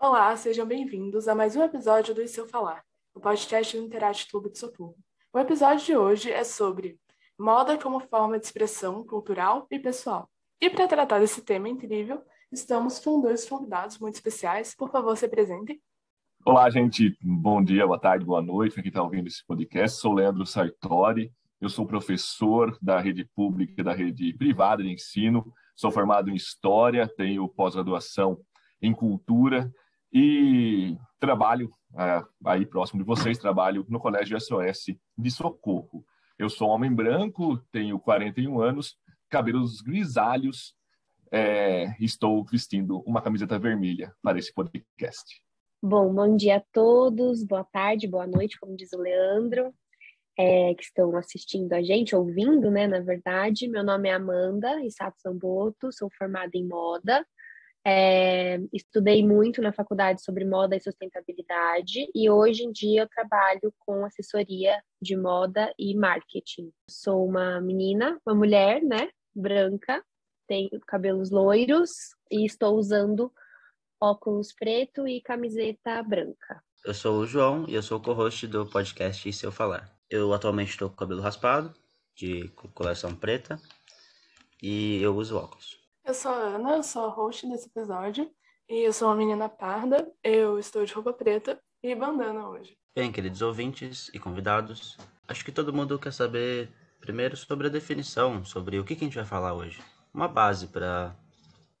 Olá, sejam bem-vindos a mais um episódio do Seu Falar, o podcast do Interate Clube de Socorro. O episódio de hoje é sobre moda como forma de expressão cultural e pessoal. E para tratar desse tema incrível, estamos com dois convidados muito especiais. Por favor, se apresentem. Olá, gente. Bom dia, boa tarde, boa noite quem está ouvindo esse podcast. Sou Leandro Sartori, eu sou professor da rede pública e da rede privada de ensino. Sou formado em História, tenho pós-graduação em Cultura e trabalho é, aí próximo de vocês, trabalho no Colégio SOS de Socorro. Eu sou homem branco, tenho 41 anos, cabelos grisalhos, é, estou vestindo uma camiseta vermelha para esse podcast. Bom, bom dia a todos, boa tarde, boa noite, como diz o Leandro, é, que estão assistindo a gente, ouvindo, né, na verdade. Meu nome é Amanda Isato Samboto, sou formada em moda, é, estudei muito na faculdade sobre moda e sustentabilidade e hoje em dia eu trabalho com assessoria de moda e marketing. Sou uma menina, uma mulher, né, branca, tenho cabelos loiros e estou usando óculos preto e camiseta branca. Eu sou o João e eu sou o co-host do podcast Se Eu Falar. Eu atualmente estou com cabelo raspado, de coloração preta, e eu uso óculos. Eu sou a Ana, eu sou a host desse episódio e eu sou uma menina parda, eu estou de roupa preta e bandana hoje. Bem, queridos ouvintes e convidados, acho que todo mundo quer saber primeiro sobre a definição, sobre o que, que a gente vai falar hoje. Uma base para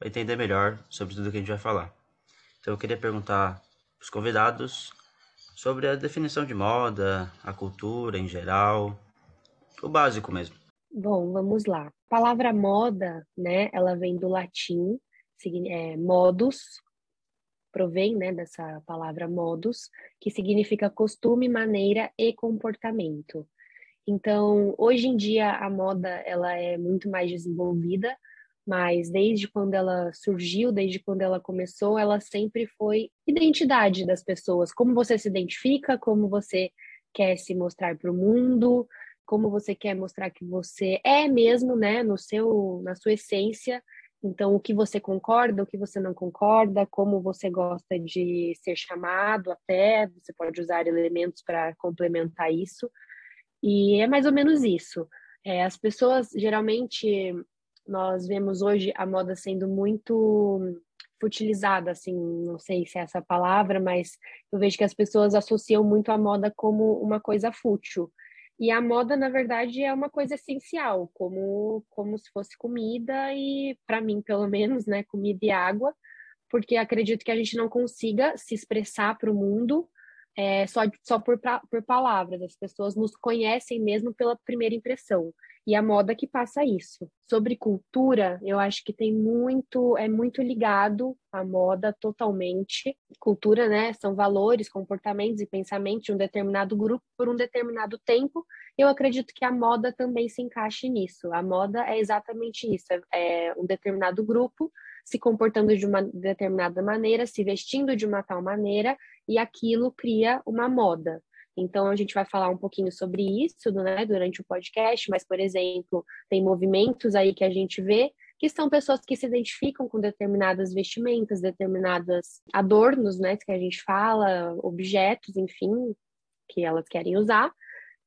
entender melhor sobre tudo que a gente vai falar. Então eu queria perguntar para os convidados sobre a definição de moda, a cultura em geral, o básico mesmo. Bom, vamos lá. A palavra moda, né, ela vem do latim, é, modus, provém, né, dessa palavra modus, que significa costume, maneira e comportamento. Então, hoje em dia a moda ela é muito mais desenvolvida, mas desde quando ela surgiu, desde quando ela começou, ela sempre foi identidade das pessoas, como você se identifica, como você quer se mostrar para o mundo, como você quer mostrar que você é mesmo, né, no seu, na sua essência. Então, o que você concorda, o que você não concorda, como você gosta de ser chamado, até você pode usar elementos para complementar isso. E é mais ou menos isso. É, as pessoas geralmente nós vemos hoje a moda sendo muito futilizada, assim, não sei se é essa palavra, mas eu vejo que as pessoas associam muito a moda como uma coisa fútil. E a moda, na verdade, é uma coisa essencial, como, como se fosse comida e, para mim, pelo menos, né, comida e água, porque acredito que a gente não consiga se expressar para o mundo é, só, só por, por palavras. As pessoas nos conhecem mesmo pela primeira impressão e a moda que passa isso. Sobre cultura, eu acho que tem muito, é muito ligado à moda totalmente. Cultura, né, são valores, comportamentos e pensamentos de um determinado grupo por um determinado tempo. Eu acredito que a moda também se encaixe nisso. A moda é exatamente isso, é, é um determinado grupo se comportando de uma determinada maneira, se vestindo de uma tal maneira, e aquilo cria uma moda. Então, a gente vai falar um pouquinho sobre isso né, durante o podcast, mas, por exemplo, tem movimentos aí que a gente vê que são pessoas que se identificam com determinadas vestimentas, determinadas adornos, né, que a gente fala, objetos, enfim, que elas querem usar,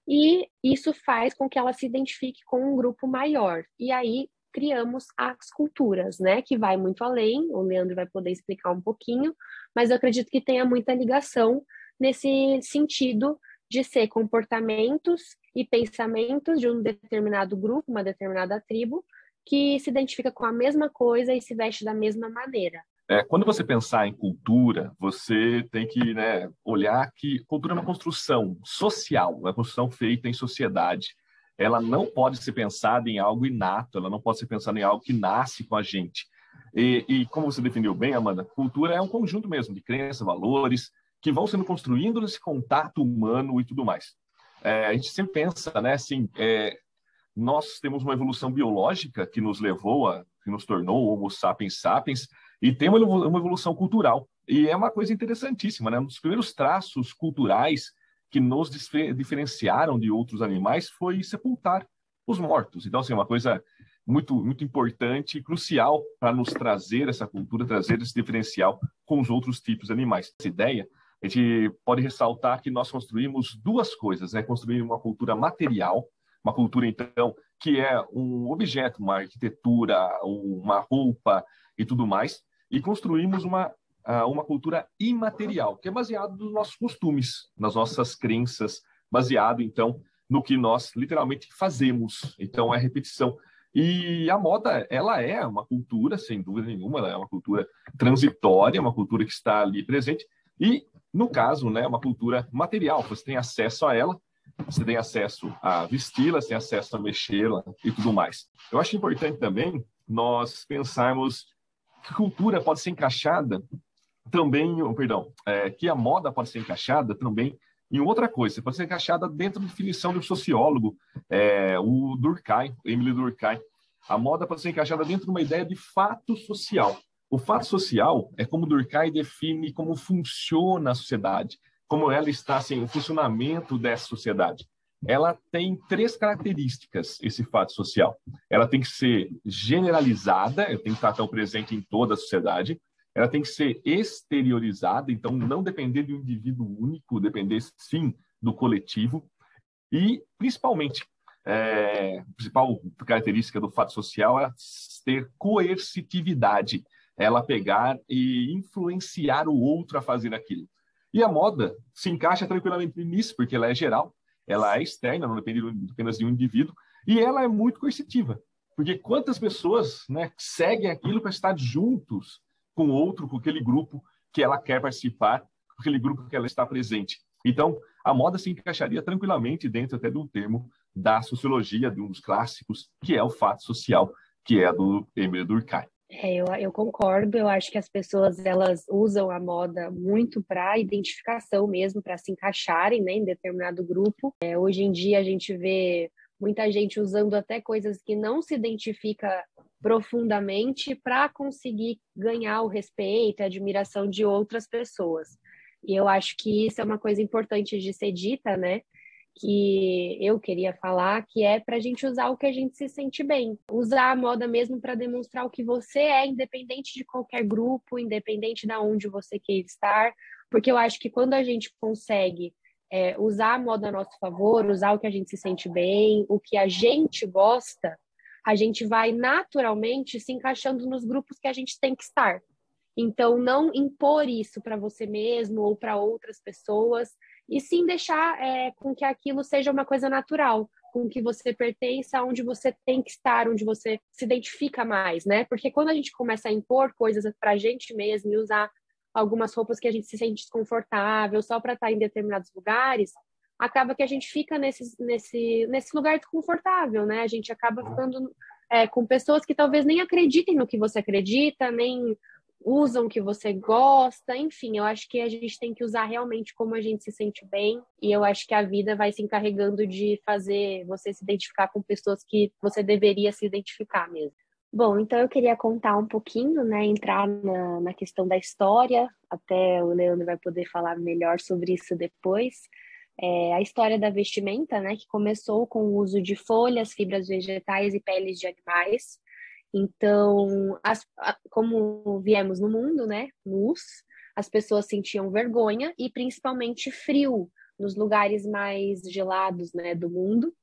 e isso faz com que ela se identifique com um grupo maior. E aí criamos as culturas, né, que vai muito além, o Leandro vai poder explicar um pouquinho, mas eu acredito que tenha muita ligação nesse sentido de ser comportamentos e pensamentos de um determinado grupo, uma determinada tribo, que se identifica com a mesma coisa e se veste da mesma maneira. É, quando você pensar em cultura, você tem que né, olhar que cultura é uma construção social, uma construção feita em sociedade. Ela não pode ser pensada em algo inato, ela não pode ser pensada em algo que nasce com a gente. E, e como você definiu bem, Amanda, cultura é um conjunto mesmo de crenças, valores, que vão sendo construindo nesse contato humano e tudo mais. É, a gente sempre pensa, né, assim, é, nós temos uma evolução biológica que nos levou a, que nos tornou Homo sapiens sapiens, e tem uma, uma evolução cultural. E é uma coisa interessantíssima, né? Um dos primeiros traços culturais que nos diferenciaram de outros animais foi sepultar os mortos. Então, assim, é uma coisa muito, muito importante e crucial para nos trazer essa cultura, trazer esse diferencial com os outros tipos de animais. Essa ideia, a gente pode ressaltar que nós construímos duas coisas, né? Construir uma cultura material, uma cultura, então, que é um objeto, uma arquitetura, uma roupa e tudo mais, e construímos uma, uma cultura imaterial, que é baseado nos nossos costumes, nas nossas crenças, baseado, então, no que nós literalmente fazemos. Então, é repetição. E a moda, ela é uma cultura, sem dúvida nenhuma, ela é uma cultura transitória, uma cultura que está ali presente. E, no caso, né, uma cultura material, você tem acesso a ela, você tem acesso a vesti-la, você tem acesso a mexê-la e tudo mais. Eu acho importante também nós pensarmos que cultura pode ser encaixada também, perdão, é, que a moda pode ser encaixada também em outra coisa. Pode ser encaixada dentro da definição do sociólogo, é, o Durkheim, Emily Durkheim. A moda pode ser encaixada dentro de uma ideia de fato social. O fato social é como Durkheim define como funciona a sociedade, como ela está, assim, o funcionamento dessa sociedade. Ela tem três características, esse fato social. Ela tem que ser generalizada, ela tem que estar tão presente em toda a sociedade, ela tem que ser exteriorizada, então não depender de um indivíduo único, depender sim do coletivo, e principalmente, é, a principal característica do fato social é ter coercitividade, ela pegar e influenciar o outro a fazer aquilo. E a moda se encaixa tranquilamente nisso, porque ela é geral, ela é externa, não depende apenas de um indivíduo, e ela é muito coercitiva. Porque quantas pessoas né, seguem aquilo para estar juntos com outro, com aquele grupo que ela quer participar, com aquele grupo que ela está presente. Então, a moda se encaixaria tranquilamente dentro até de um termo da sociologia, de um dos clássicos, que é o fato social, que é do Emile Durkheim. É, eu, eu concordo, eu acho que as pessoas elas usam a moda muito para identificação mesmo, para se encaixarem né, em determinado grupo. É, hoje em dia a gente vê muita gente usando até coisas que não se identifica profundamente para conseguir ganhar o respeito e admiração de outras pessoas. E eu acho que isso é uma coisa importante de ser dita, né? Que eu queria falar, que é para a gente usar o que a gente se sente bem. Usar a moda mesmo para demonstrar o que você é, independente de qualquer grupo, independente de onde você queira estar. Porque eu acho que quando a gente consegue é, usar a moda a nosso favor, usar o que a gente se sente bem, o que a gente gosta, a gente vai naturalmente se encaixando nos grupos que a gente tem que estar. Então, não impor isso para você mesmo ou para outras pessoas, e sim deixar é, com que aquilo seja uma coisa natural, com que você pertença aonde você tem que estar, onde você se identifica mais, né? Porque quando a gente começa a impor coisas para a gente mesmo e usar algumas roupas que a gente se sente desconfortável só para estar em determinados lugares, acaba que a gente fica nesse, nesse, nesse lugar desconfortável, né? A gente acaba ficando é, com pessoas que talvez nem acreditem no que você acredita, nem usam o que você gosta, enfim, eu acho que a gente tem que usar realmente como a gente se sente bem, e eu acho que a vida vai se encarregando de fazer você se identificar com pessoas que você deveria se identificar mesmo. Bom, então eu queria contar um pouquinho, né, entrar na, na questão da história, até o Leandro vai poder falar melhor sobre isso depois, é, a história da vestimenta, né, que começou com o uso de folhas, fibras vegetais e peles de animais. Então, as, como viemos no mundo, né, nus, as pessoas sentiam vergonha e principalmente frio nos lugares mais gelados, né, do mundo.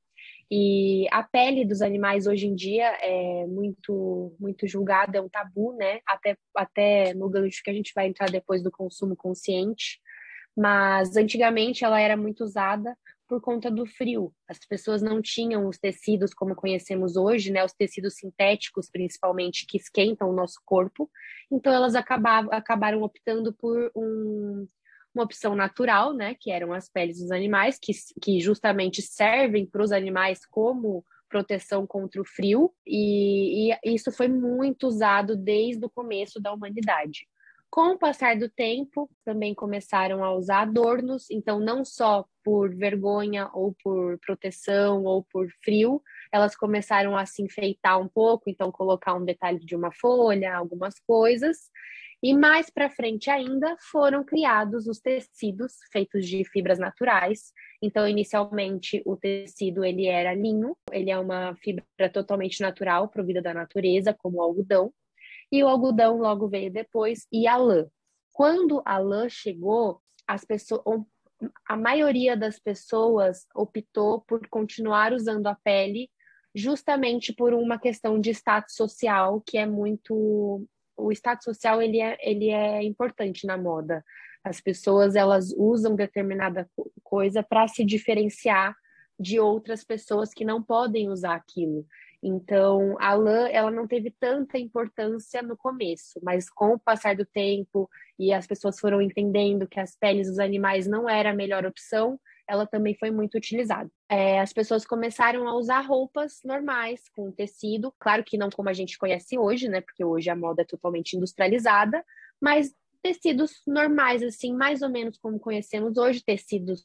E a pele dos animais hoje em dia é muito muito julgada, é um tabu, né? Até, até no gancho que a gente vai entrar depois do consumo consciente mas antigamente ela era muito usada por conta do frio. As pessoas não tinham os tecidos como conhecemos hoje, né, os tecidos sintéticos principalmente que esquentam o nosso corpo. Então elas acabavam, acabaram optando por um, uma opção natural, né, que eram as peles dos animais, que, que justamente servem para os animais como proteção contra o frio, e, e isso foi muito usado desde o começo da humanidade. Com o passar do tempo, também começaram a usar adornos, então não só por vergonha ou por proteção ou por frio, elas começaram a se enfeitar um pouco, então colocar um detalhe de uma folha, algumas coisas. E mais para frente ainda foram criados os tecidos feitos de fibras naturais. Então, inicialmente o tecido ele era linho, ele é uma fibra totalmente natural, provida da natureza, como o algodão e o algodão logo veio depois, e a lã. quando a lã chegou, as pessoas, a maioria das pessoas optou por continuar usando a pele justamente por uma questão de status social que é muito o status social ele é, ele é importante na moda as pessoas elas usam determinada coisa para se diferenciar de outras pessoas que não podem usar aquilo então, a lã, ela não teve tanta importância no começo, mas com o passar do tempo e as pessoas foram entendendo que as peles dos animais não era a melhor opção, ela também foi muito utilizada. É, as pessoas começaram a usar roupas normais, com tecido, claro que não como a gente conhece hoje, né? Porque hoje a moda é totalmente industrializada, mas tecidos normais, assim, mais ou menos como conhecemos hoje, tecidos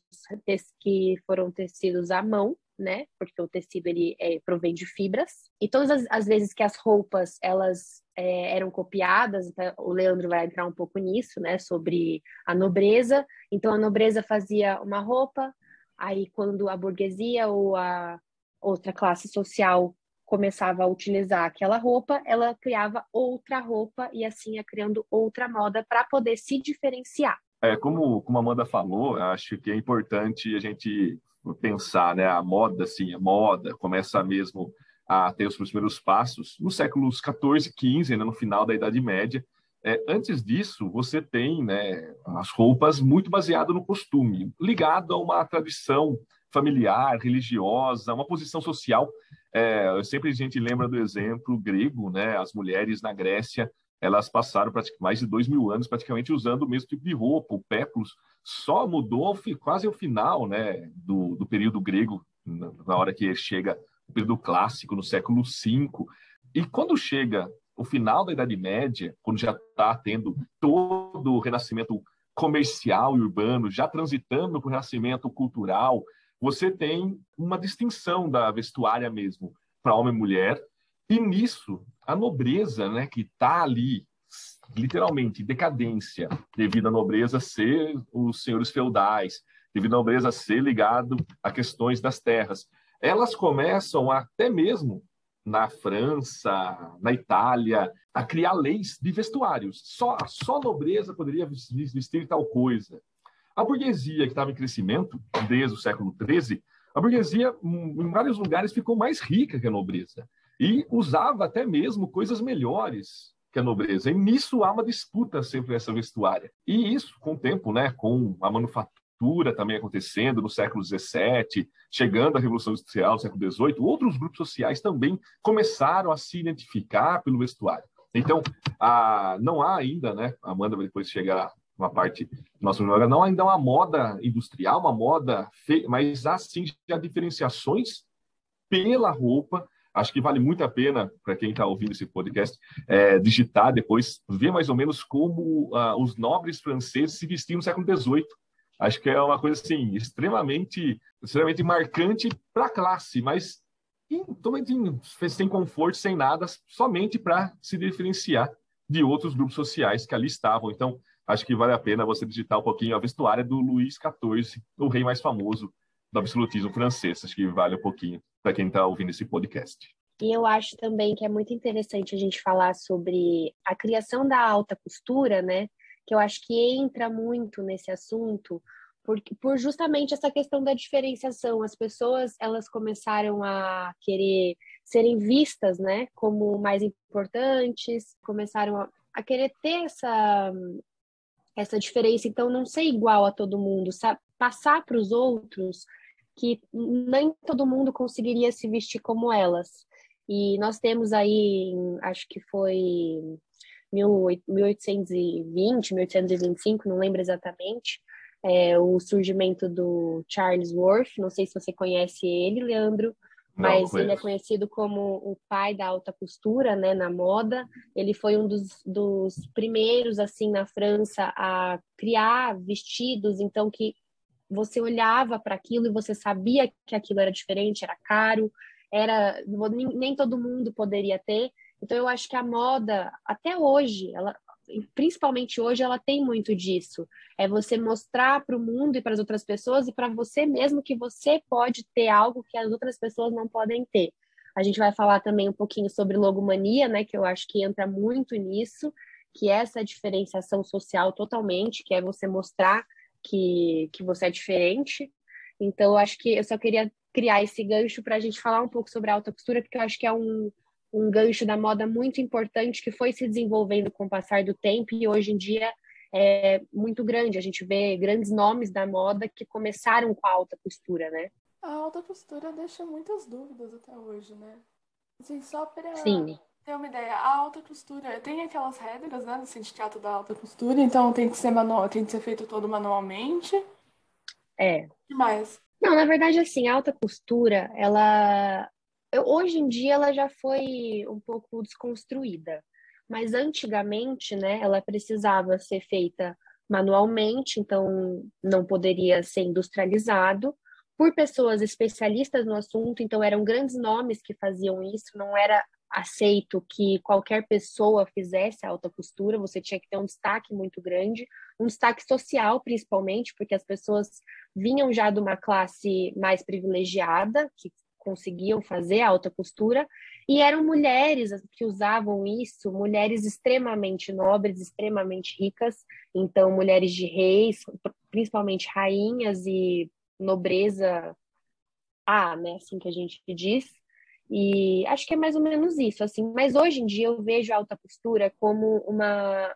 que foram tecidos à mão, né? Porque o tecido ele é, provém de fibras. E todas as, as vezes que as roupas elas é, eram copiadas, então, o Leandro vai entrar um pouco nisso, né? Sobre a nobreza. Então a nobreza fazia uma roupa, aí quando a burguesia ou a outra classe social começava a utilizar aquela roupa, ela criava outra roupa e assim ia criando outra moda para poder se diferenciar. É, como, como a Amanda falou, acho que é importante a gente pensar, né, a moda, assim, a moda começa mesmo a ter os primeiros passos nos séculos 14 15, né, no final da Idade Média. É, antes disso, você tem né, as roupas muito baseadas no costume, ligado a uma tradição familiar, religiosa, uma posição social. É, sempre a gente lembra do exemplo grego, né, as mulheres na Grécia elas passaram mais de dois mil anos praticamente usando o mesmo tipo de roupa, o péplus, só mudou quase ao final né, do, do período grego, na hora que chega o período clássico, no século V. E quando chega o final da Idade Média, quando já está tendo todo o renascimento comercial e urbano, já transitando para o renascimento cultural, você tem uma distinção da vestuária mesmo para homem e mulher, e nisso, a nobreza, né, que está ali, literalmente, decadência, devido à nobreza ser os senhores feudais, devido à nobreza ser ligado a questões das terras, elas começam até mesmo na França, na Itália, a criar leis de vestuários. Só, só a nobreza poderia vestir tal coisa. A burguesia, que estava em crescimento desde o século XIII, a burguesia, em vários lugares, ficou mais rica que a nobreza e usava até mesmo coisas melhores que a nobreza. E nisso há uma disputa sempre essa vestuária. E isso, com o tempo, né, com a manufatura também acontecendo no século XVII, chegando à Revolução Industrial século XVIII, outros grupos sociais também começaram a se identificar pelo vestuário. Então, a, não há ainda, né, a Amanda depois chegar uma parte do nosso programa, não há ainda uma moda industrial, uma moda, fe... mas há sim já diferenciações pela roupa Acho que vale muito a pena para quem está ouvindo esse podcast é, digitar depois, ver mais ou menos como uh, os nobres franceses se vestiam no século XVIII. Acho que é uma coisa assim extremamente, extremamente marcante para a classe, mas totalmente sem conforto, sem nada, somente para se diferenciar de outros grupos sociais que ali estavam. Então, acho que vale a pena você digitar um pouquinho a vestuária do Luís XIV, o rei mais famoso do absolutismo francês. Acho que vale um pouquinho para quem está ouvindo esse podcast. E eu acho também que é muito interessante a gente falar sobre a criação da alta costura, né? Que eu acho que entra muito nesse assunto, por, por justamente essa questão da diferenciação. As pessoas elas começaram a querer serem vistas, né, como mais importantes, começaram a, a querer ter essa essa diferença, então não ser igual a todo mundo, sabe? passar para os outros que nem todo mundo conseguiria se vestir como elas. E nós temos aí, acho que foi 1820, 1825, não lembro exatamente, é, o surgimento do Charles Worth. Não sei se você conhece ele, Leandro, mas ele é conhecido como o pai da alta costura, né, na moda. Ele foi um dos, dos primeiros, assim, na França a criar vestidos, então, que você olhava para aquilo e você sabia que aquilo era diferente, era caro, era nem todo mundo poderia ter. Então eu acho que a moda até hoje, ela principalmente hoje ela tem muito disso. É você mostrar para o mundo e para as outras pessoas e para você mesmo que você pode ter algo que as outras pessoas não podem ter. A gente vai falar também um pouquinho sobre logomania, né, que eu acho que entra muito nisso. que é essa diferenciação social totalmente, que é você mostrar que, que você é diferente. Então, eu acho que eu só queria criar esse gancho para a gente falar um pouco sobre a alta costura, porque eu acho que é um, um gancho da moda muito importante que foi se desenvolvendo com o passar do tempo e hoje em dia é muito grande. A gente vê grandes nomes da moda que começaram com a alta costura, né? A alta costura deixa muitas dúvidas até hoje, né? Assim, só para Sim. Ter uma ideia, a alta costura tem aquelas regras, né, do sindicato da alta costura, então tem que ser manual, tem que ser feito todo manualmente. É. O que mais? Não, na verdade, assim, a alta costura, ela hoje em dia ela já foi um pouco desconstruída, mas antigamente, né, ela precisava ser feita manualmente, então não poderia ser industrializado por pessoas especialistas no assunto, então eram grandes nomes que faziam isso, não era aceito que qualquer pessoa fizesse alta costura, você tinha que ter um destaque muito grande, um destaque social principalmente, porque as pessoas vinham já de uma classe mais privilegiada, que conseguiam fazer alta costura, e eram mulheres que usavam isso, mulheres extremamente nobres, extremamente ricas, então mulheres de reis, principalmente rainhas e nobreza A, né, assim que a gente diz, e acho que é mais ou menos isso, assim. Mas hoje em dia eu vejo a alta costura como uma,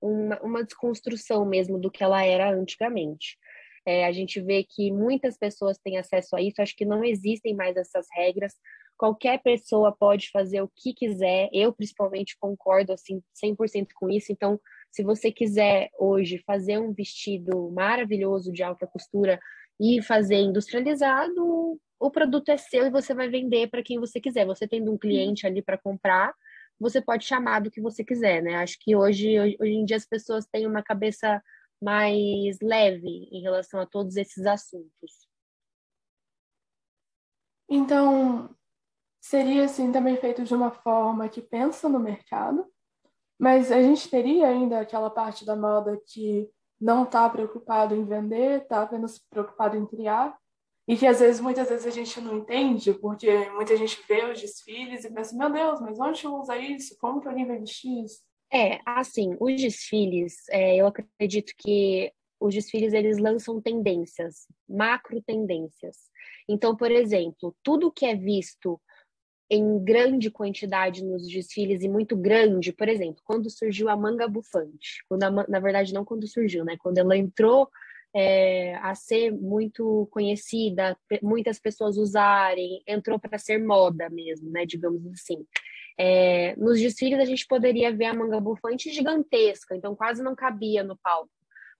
uma, uma desconstrução mesmo do que ela era antigamente. É, a gente vê que muitas pessoas têm acesso a isso, acho que não existem mais essas regras. Qualquer pessoa pode fazer o que quiser. Eu, principalmente, concordo assim 100% com isso. Então, se você quiser hoje fazer um vestido maravilhoso de alta costura e fazer industrializado, o produto é seu e você vai vender para quem você quiser. Você tendo um cliente ali para comprar, você pode chamar do que você quiser, né? Acho que hoje, hoje em dia as pessoas têm uma cabeça mais leve em relação a todos esses assuntos. Então, seria assim também feito de uma forma que pensa no mercado, mas a gente teria ainda aquela parte da moda que não está preocupado em vender, está apenas preocupado em criar, e que às vezes, muitas vezes a gente não entende, porque muita gente vê os desfiles e pensa, meu Deus, mas onde usa isso? Como que alguém vai vestir isso? É, assim, os desfiles, é, eu acredito que os desfiles eles lançam tendências, macro tendências. Então, por exemplo, tudo que é visto em grande quantidade nos desfiles e muito grande, por exemplo, quando surgiu a manga bufante, quando a, na verdade não quando surgiu, né? Quando ela entrou é, a ser muito conhecida, muitas pessoas usarem, entrou para ser moda mesmo, né, digamos assim. É, nos desfiles a gente poderia ver a manga bufante gigantesca, então quase não cabia no palco.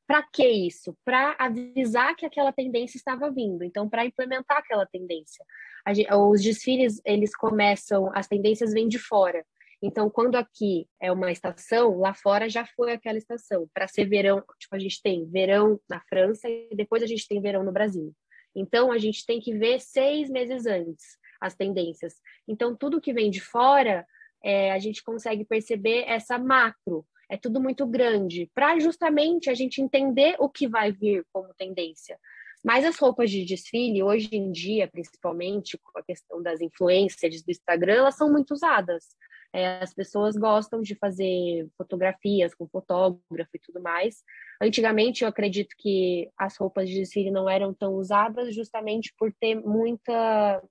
Para que isso? Para avisar que aquela tendência estava vindo, então para implementar aquela tendência. Gente, os desfiles eles começam, as tendências vêm de fora. Então, quando aqui é uma estação, lá fora já foi aquela estação. Para ser verão, tipo, a gente tem verão na França e depois a gente tem verão no Brasil. Então, a gente tem que ver seis meses antes as tendências. Então, tudo que vem de fora, é, a gente consegue perceber essa macro. É tudo muito grande, para justamente a gente entender o que vai vir como tendência. Mas as roupas de desfile, hoje em dia, principalmente com a questão das influências do Instagram, elas são muito usadas. É, as pessoas gostam de fazer fotografias com fotógrafo e tudo mais. Antigamente, eu acredito que as roupas de desfile não eram tão usadas justamente por ter muita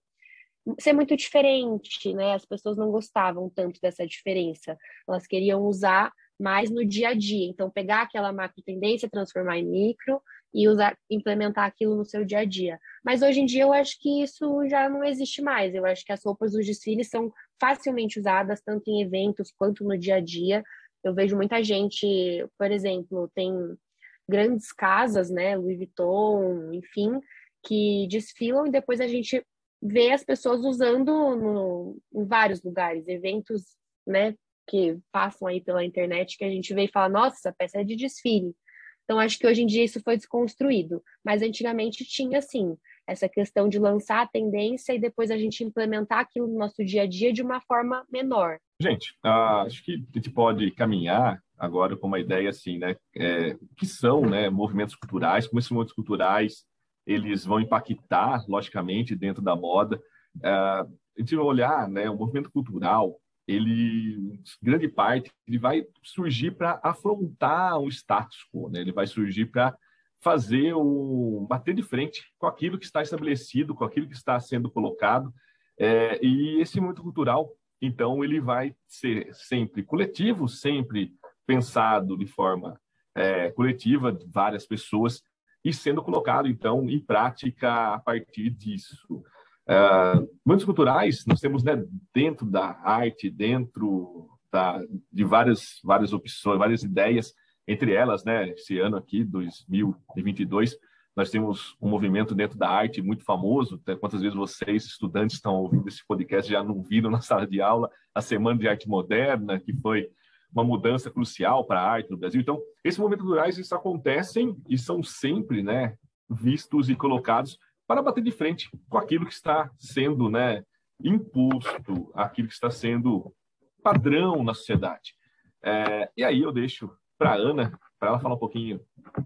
ser muito diferente, né? As pessoas não gostavam tanto dessa diferença. Elas queriam usar mais no dia a dia. Então, pegar aquela macro tendência, transformar em micro e usar, implementar aquilo no seu dia a dia. Mas hoje em dia eu acho que isso já não existe mais. Eu acho que as roupas dos desfiles são facilmente usadas tanto em eventos quanto no dia a dia. Eu vejo muita gente, por exemplo, tem grandes casas, né, Louis Vuitton, enfim, que desfilam e depois a gente vê as pessoas usando no, em vários lugares, eventos, né, que passam aí pela internet que a gente vê e fala, nossa, essa peça é de desfile. Então, acho que hoje em dia isso foi desconstruído. Mas antigamente tinha, sim, essa questão de lançar a tendência e depois a gente implementar aquilo no nosso dia a dia de uma forma menor. Gente, uh, acho que a gente pode caminhar agora com uma ideia assim, né? É, que são né, movimentos culturais, como esses movimentos culturais eles vão impactar, logicamente, dentro da moda. Uh, a gente vai olhar, né, o movimento cultural, ele, grande parte, ele vai surgir para afrontar o status quo, né? Ele vai surgir para fazer o bater de frente com aquilo que está estabelecido, com aquilo que está sendo colocado. É, e esse momento cultural, então, ele vai ser sempre coletivo, sempre pensado de forma é, coletiva, de várias pessoas, e sendo colocado, então, em prática a partir disso. Uh, momentos culturais, nós temos né, dentro da arte, dentro da, de várias, várias opções, várias ideias, entre elas, né, esse ano aqui, 2022, nós temos um movimento dentro da arte muito famoso. Quantas vezes vocês, estudantes, estão ouvindo esse podcast já não viram na sala de aula a Semana de Arte Moderna, que foi uma mudança crucial para a arte no Brasil. Então, esses movimentos culturais eles acontecem e são sempre, né, vistos e colocados para bater de frente com aquilo que está sendo, né, imposto, aquilo que está sendo padrão na sociedade. É, e aí eu deixo para Ana, para ela falar um pouquinho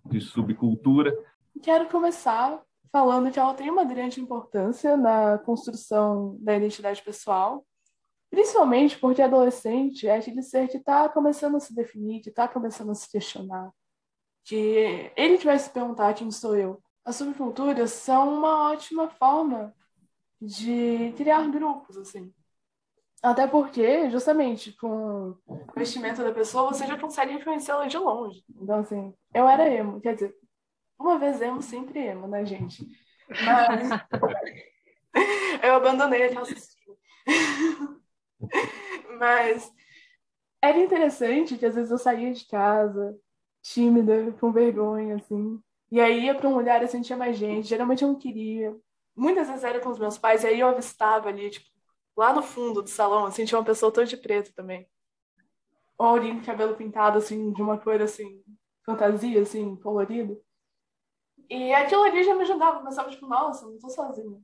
de subcultura. Quero começar falando que ela tem uma grande importância na construção da identidade pessoal, principalmente porque adolescente é aquele ser que está começando a se definir, que está começando a se questionar, que ele vai se perguntar quem sou eu. As subculturas são uma ótima forma de criar grupos, assim. Até porque, justamente, com o vestimento da pessoa, você já consegue reconhecê-la de longe. Então, assim, eu era emo. Quer dizer, uma vez emo, sempre emo, né, gente? Mas eu abandonei a calça Mas era interessante que às vezes eu saía de casa, tímida, com vergonha, assim. E aí ia para um lugar e sentia mais gente. Geralmente eu não queria. Muitas vezes era com os meus pais, e aí eu avistava ali, tipo, lá no fundo do salão, assim, tinha uma pessoa toda de preto também. Ou alguém com cabelo pintado, assim, de uma cor, assim, fantasia, assim, colorido. E aquilo ali já me ajudava, mas pensava, tipo, nossa, não tô sozinha.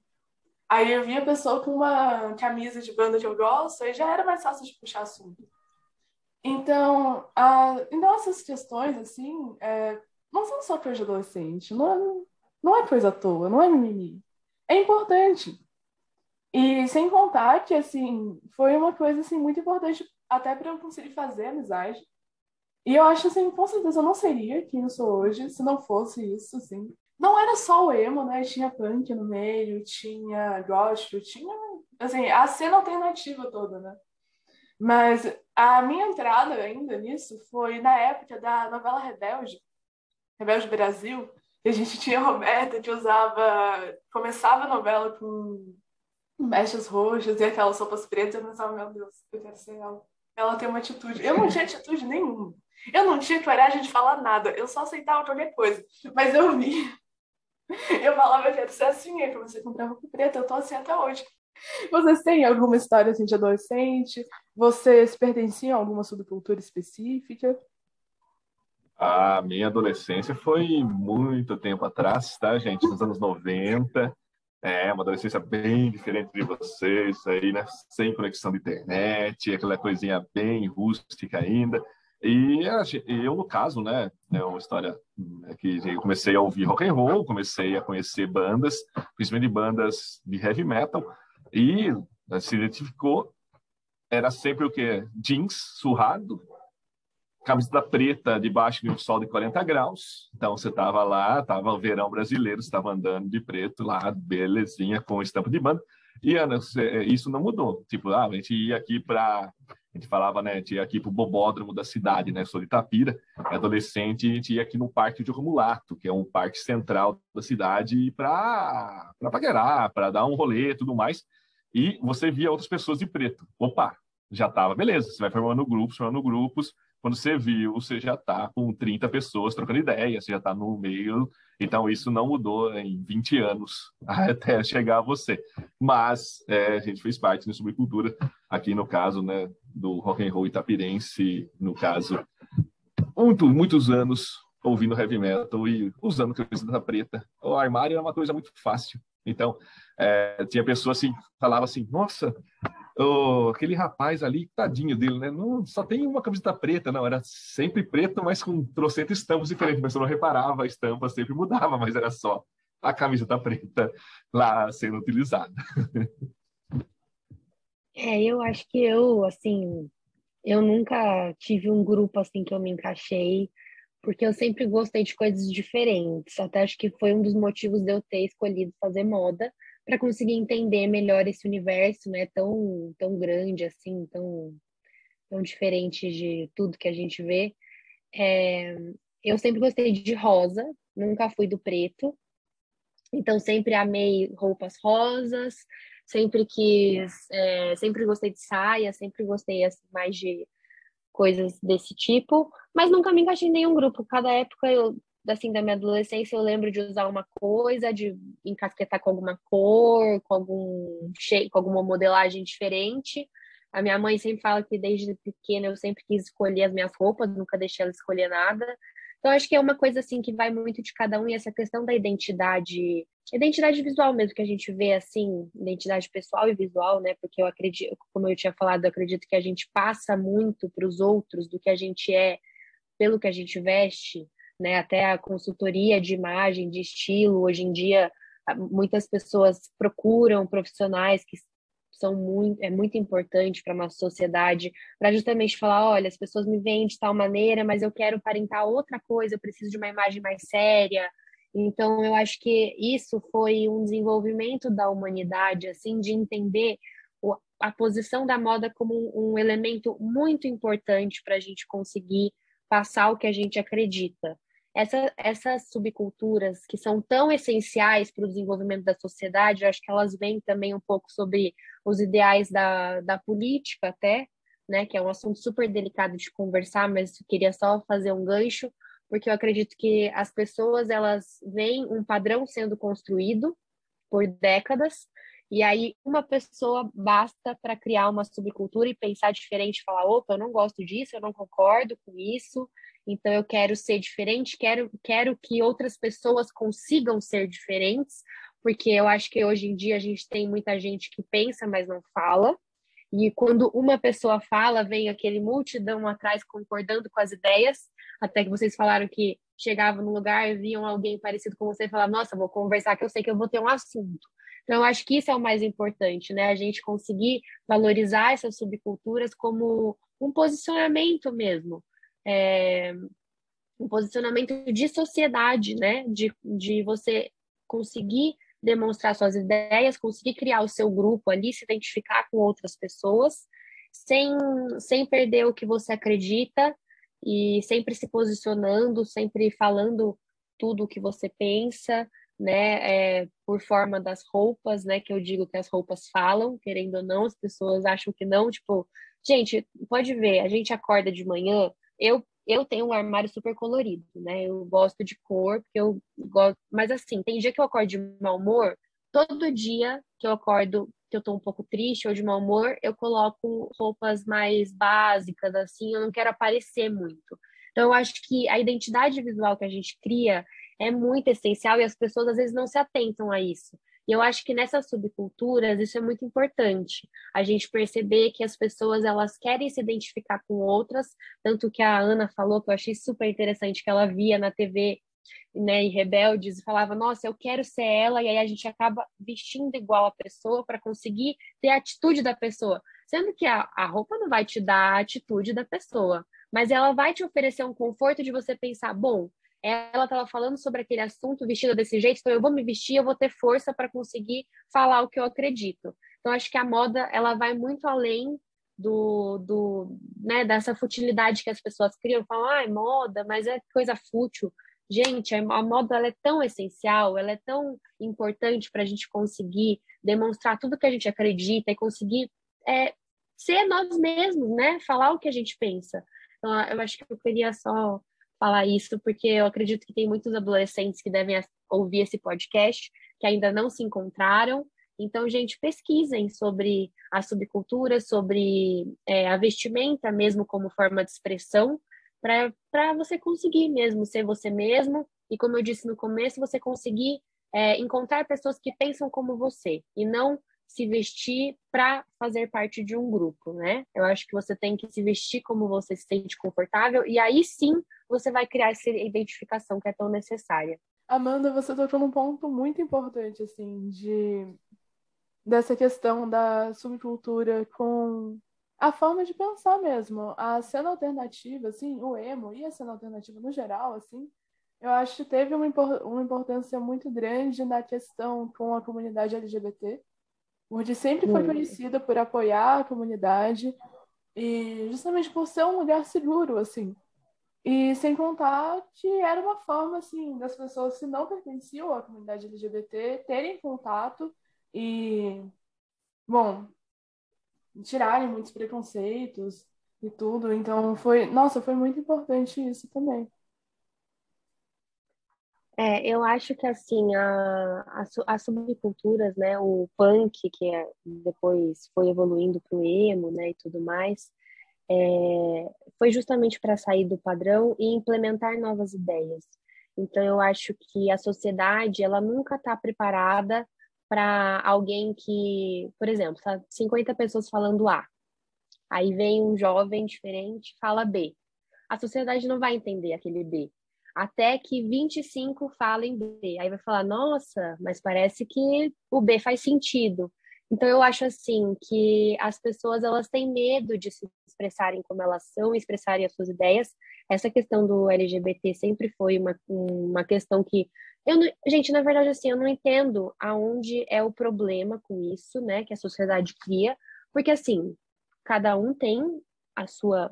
Aí eu via a pessoa com uma camisa de banda que eu gosto, aí já era mais fácil de puxar assunto. Então, a, então essas questões, assim, é, não são só coisa de adolescente, não é, não é coisa à toa, não é mimimi. É importante. E sem contar que, assim, foi uma coisa, assim, muito importante até para eu conseguir fazer amizade. E eu acho, assim, com certeza eu não seria quem eu sou hoje se não fosse isso, assim. Não era só o emo, né? Tinha punk no meio, tinha gospel, tinha, assim, a cena alternativa toda, né? Mas a minha entrada ainda nisso foi na época da novela Rebelde, Rebelde Brasil, que a gente tinha a Roberta que usava, começava a novela com mechas roxas e aquelas roupas pretas, eu pensava, meu Deus, eu quero ser ela. Ela tem uma atitude. Eu não tinha atitude nenhuma. Eu não tinha coragem de falar nada. Eu só aceitava qualquer coisa. Mas eu vi. Eu falava, eu quero ser assim. Aí comecei a comprar roupa preta. Eu tô assim até hoje. Vocês têm alguma história assim de adolescente? Vocês pertenciam a alguma subcultura específica? A minha adolescência foi muito tempo atrás, tá, gente? Nos anos 90. É, uma adolescência bem diferente de vocês, aí, né? Sem conexão de internet, aquela coisinha bem rústica ainda. E eu, no caso, né, é uma história né, que eu comecei a ouvir rock and roll, comecei a conhecer bandas, principalmente bandas de heavy metal, e se identificou, era sempre o que? Jeans surrado, camiseta preta debaixo de um sol de 40 graus. Então você estava lá, estava o verão brasileiro, estava andando de preto lá, belezinha, com estampa de banda. E Ana, é, isso não mudou. Tipo, ah, a gente ia aqui para a gente falava, né, a gente ia aqui para o bobódromo da cidade, né, sou de Itapira, adolescente, a gente ia aqui no Parque de Romulato, que é um parque central da cidade, para paquerar, para dar um rolê tudo mais, e você via outras pessoas de preto. Opa, já estava, beleza, você vai formando grupos, formando grupos, quando você viu, você já está com 30 pessoas trocando ideia, você já está no meio. Então, isso não mudou em 20 anos até chegar a você. Mas é, a gente fez parte da subcultura, aqui no caso né, do rock and roll itapirense, no caso, muito, muitos anos ouvindo heavy metal e usando camiseta preta. O armário era uma coisa muito fácil. Então, é, tinha pessoas assim, falava assim, nossa, oh, aquele rapaz ali, tadinho dele, né? Não, só tem uma camiseta preta, não, era sempre preto, mas com trocentas estampas diferentes. A pessoa não reparava, a estampa sempre mudava, mas era só a camiseta preta lá sendo utilizada. É, eu acho que eu, assim, eu nunca tive um grupo assim que eu me encaixei, porque eu sempre gostei de coisas diferentes. Até acho que foi um dos motivos de eu ter escolhido fazer moda, para conseguir entender melhor esse universo, né, tão tão grande assim, tão tão diferente de tudo que a gente vê. É, eu sempre gostei de rosa, nunca fui do preto. Então sempre amei roupas rosas, sempre quis, é, sempre gostei de saia, sempre gostei assim, mais de coisas desse tipo, mas nunca me encaixei em nenhum grupo. Cada época eu, assim, da minha adolescência, eu lembro de usar uma coisa, de encasquetar com alguma cor, com algum shape, com alguma modelagem diferente. A minha mãe sempre fala que desde pequena eu sempre quis escolher as minhas roupas, nunca deixei ela escolher nada. Então, acho que é uma coisa assim que vai muito de cada um e essa questão da identidade, identidade visual mesmo, que a gente vê assim, identidade pessoal e visual, né? Porque eu acredito, como eu tinha falado, eu acredito que a gente passa muito para os outros do que a gente é pelo que a gente veste, né? Até a consultoria de imagem, de estilo, hoje em dia muitas pessoas procuram profissionais que são muito, é muito importante para uma sociedade, para justamente falar, olha, as pessoas me veem de tal maneira, mas eu quero parentar outra coisa, eu preciso de uma imagem mais séria. Então, eu acho que isso foi um desenvolvimento da humanidade, assim, de entender a posição da moda como um, um elemento muito importante para a gente conseguir passar o que a gente acredita. Essa, essas subculturas que são tão essenciais para o desenvolvimento da sociedade, eu acho que elas vêm também um pouco sobre os ideais da, da política até, né, que é um assunto super delicado de conversar, mas queria só fazer um gancho, porque eu acredito que as pessoas elas veem um padrão sendo construído por décadas, e aí uma pessoa basta para criar uma subcultura e pensar diferente, falar, opa, eu não gosto disso, eu não concordo com isso, então eu quero ser diferente, quero, quero que outras pessoas consigam ser diferentes, porque eu acho que hoje em dia a gente tem muita gente que pensa, mas não fala. E quando uma pessoa fala, vem aquele multidão atrás concordando com as ideias, até que vocês falaram que chegavam no lugar e viam alguém parecido com você e falavam, nossa, vou conversar que eu sei que eu vou ter um assunto. Então, eu acho que isso é o mais importante, né? A gente conseguir valorizar essas subculturas como um posicionamento mesmo é, um posicionamento de sociedade, né? De, de você conseguir demonstrar suas ideias, conseguir criar o seu grupo ali, se identificar com outras pessoas, sem, sem perder o que você acredita e sempre se posicionando, sempre falando tudo o que você pensa, né, é, por forma das roupas, né, que eu digo que as roupas falam, querendo ou não, as pessoas acham que não, tipo, gente, pode ver, a gente acorda de manhã, eu eu tenho um armário super colorido, né? Eu gosto de cor, porque eu gosto. Mas assim, tem dia que eu acordo de mau humor, todo dia que eu acordo que eu tô um pouco triste ou de mau humor, eu coloco roupas mais básicas, assim, eu não quero aparecer muito. Então, eu acho que a identidade visual que a gente cria é muito essencial e as pessoas às vezes não se atentam a isso. E eu acho que nessas subculturas isso é muito importante. A gente perceber que as pessoas elas querem se identificar com outras, tanto que a Ana falou que eu achei super interessante que ela via na TV, né, e rebeldes e falava: "Nossa, eu quero ser ela", e aí a gente acaba vestindo igual a pessoa para conseguir ter a atitude da pessoa, sendo que a, a roupa não vai te dar a atitude da pessoa, mas ela vai te oferecer um conforto de você pensar: "Bom, ela estava falando sobre aquele assunto vestida desse jeito, então eu vou me vestir, eu vou ter força para conseguir falar o que eu acredito. Então acho que a moda ela vai muito além do, do né, dessa futilidade que as pessoas criam, falam, ah, é moda, mas é coisa fútil. Gente, a moda ela é tão essencial, ela é tão importante para a gente conseguir demonstrar tudo que a gente acredita e conseguir é, ser nós mesmos, né? Falar o que a gente pensa. Então, eu acho que eu queria só falar isso, porque eu acredito que tem muitos adolescentes que devem ouvir esse podcast que ainda não se encontraram. Então, gente, pesquisem sobre a subcultura, sobre é, a vestimenta mesmo como forma de expressão, para você conseguir mesmo ser você mesmo e, como eu disse no começo, você conseguir é, encontrar pessoas que pensam como você e não se vestir para fazer parte de um grupo, né? Eu acho que você tem que se vestir como você se sente confortável e aí sim você vai criar essa identificação que é tão necessária. Amanda, você tocou num ponto muito importante, assim, de dessa questão da subcultura com a forma de pensar mesmo. A cena alternativa, assim, o emo e a cena alternativa no geral, assim, eu acho que teve uma, uma importância muito grande na questão com a comunidade LGBT. O Woody sempre foi conhecida por apoiar a comunidade e justamente por ser um lugar seguro, assim. E sem contar que era uma forma, assim, das pessoas que não pertenciam à comunidade LGBT terem contato e, bom, tirarem muitos preconceitos e tudo. Então foi, nossa, foi muito importante isso também. É, eu acho que assim as subculturas, né, o punk que é, depois foi evoluindo para o emo, né, e tudo mais, é, foi justamente para sair do padrão e implementar novas ideias. Então eu acho que a sociedade ela nunca está preparada para alguém que, por exemplo, 50 pessoas falando A, aí vem um jovem diferente fala B. A sociedade não vai entender aquele B até que 25 falem B. Aí vai falar, nossa, mas parece que o B faz sentido. Então eu acho assim que as pessoas elas têm medo de se expressarem como elas são, expressarem as suas ideias. Essa questão do LGBT sempre foi uma, uma questão que eu não, gente, na verdade assim, eu não entendo aonde é o problema com isso, né, que a sociedade cria, porque assim, cada um tem a sua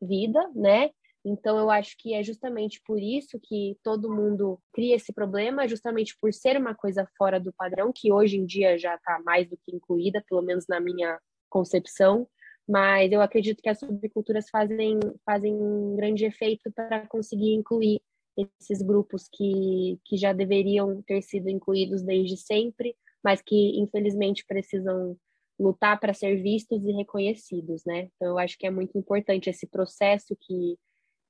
vida, né? Então, eu acho que é justamente por isso que todo mundo cria esse problema, justamente por ser uma coisa fora do padrão, que hoje em dia já está mais do que incluída, pelo menos na minha concepção. Mas eu acredito que as subculturas fazem, fazem um grande efeito para conseguir incluir esses grupos que, que já deveriam ter sido incluídos desde sempre, mas que infelizmente precisam lutar para ser vistos e reconhecidos, né? Então eu acho que é muito importante esse processo que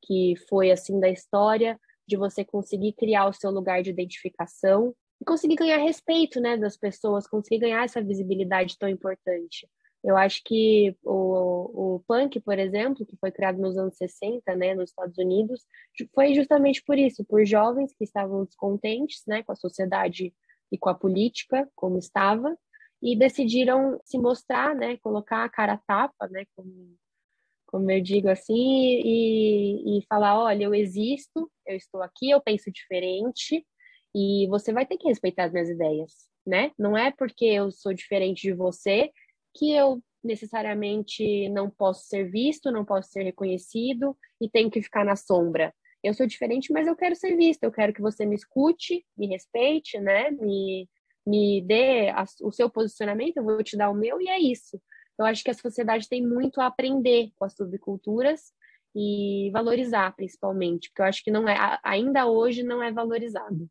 que foi assim da história, de você conseguir criar o seu lugar de identificação e conseguir ganhar respeito, né, das pessoas, conseguir ganhar essa visibilidade tão importante. Eu acho que o, o punk, por exemplo, que foi criado nos anos 60, né, nos Estados Unidos, foi justamente por isso, por jovens que estavam descontentes, né, com a sociedade e com a política como estava, e decidiram se mostrar, né, colocar a cara a tapa, né, como como eu digo assim, e, e falar: olha, eu existo, eu estou aqui, eu penso diferente, e você vai ter que respeitar as minhas ideias, né? Não é porque eu sou diferente de você que eu necessariamente não posso ser visto, não posso ser reconhecido e tenho que ficar na sombra. Eu sou diferente, mas eu quero ser vista, eu quero que você me escute, me respeite, né? Me, me dê a, o seu posicionamento, eu vou te dar o meu, e é isso. Eu acho que a sociedade tem muito a aprender com as subculturas e valorizar, principalmente, porque eu acho que não é, ainda hoje não é valorizado.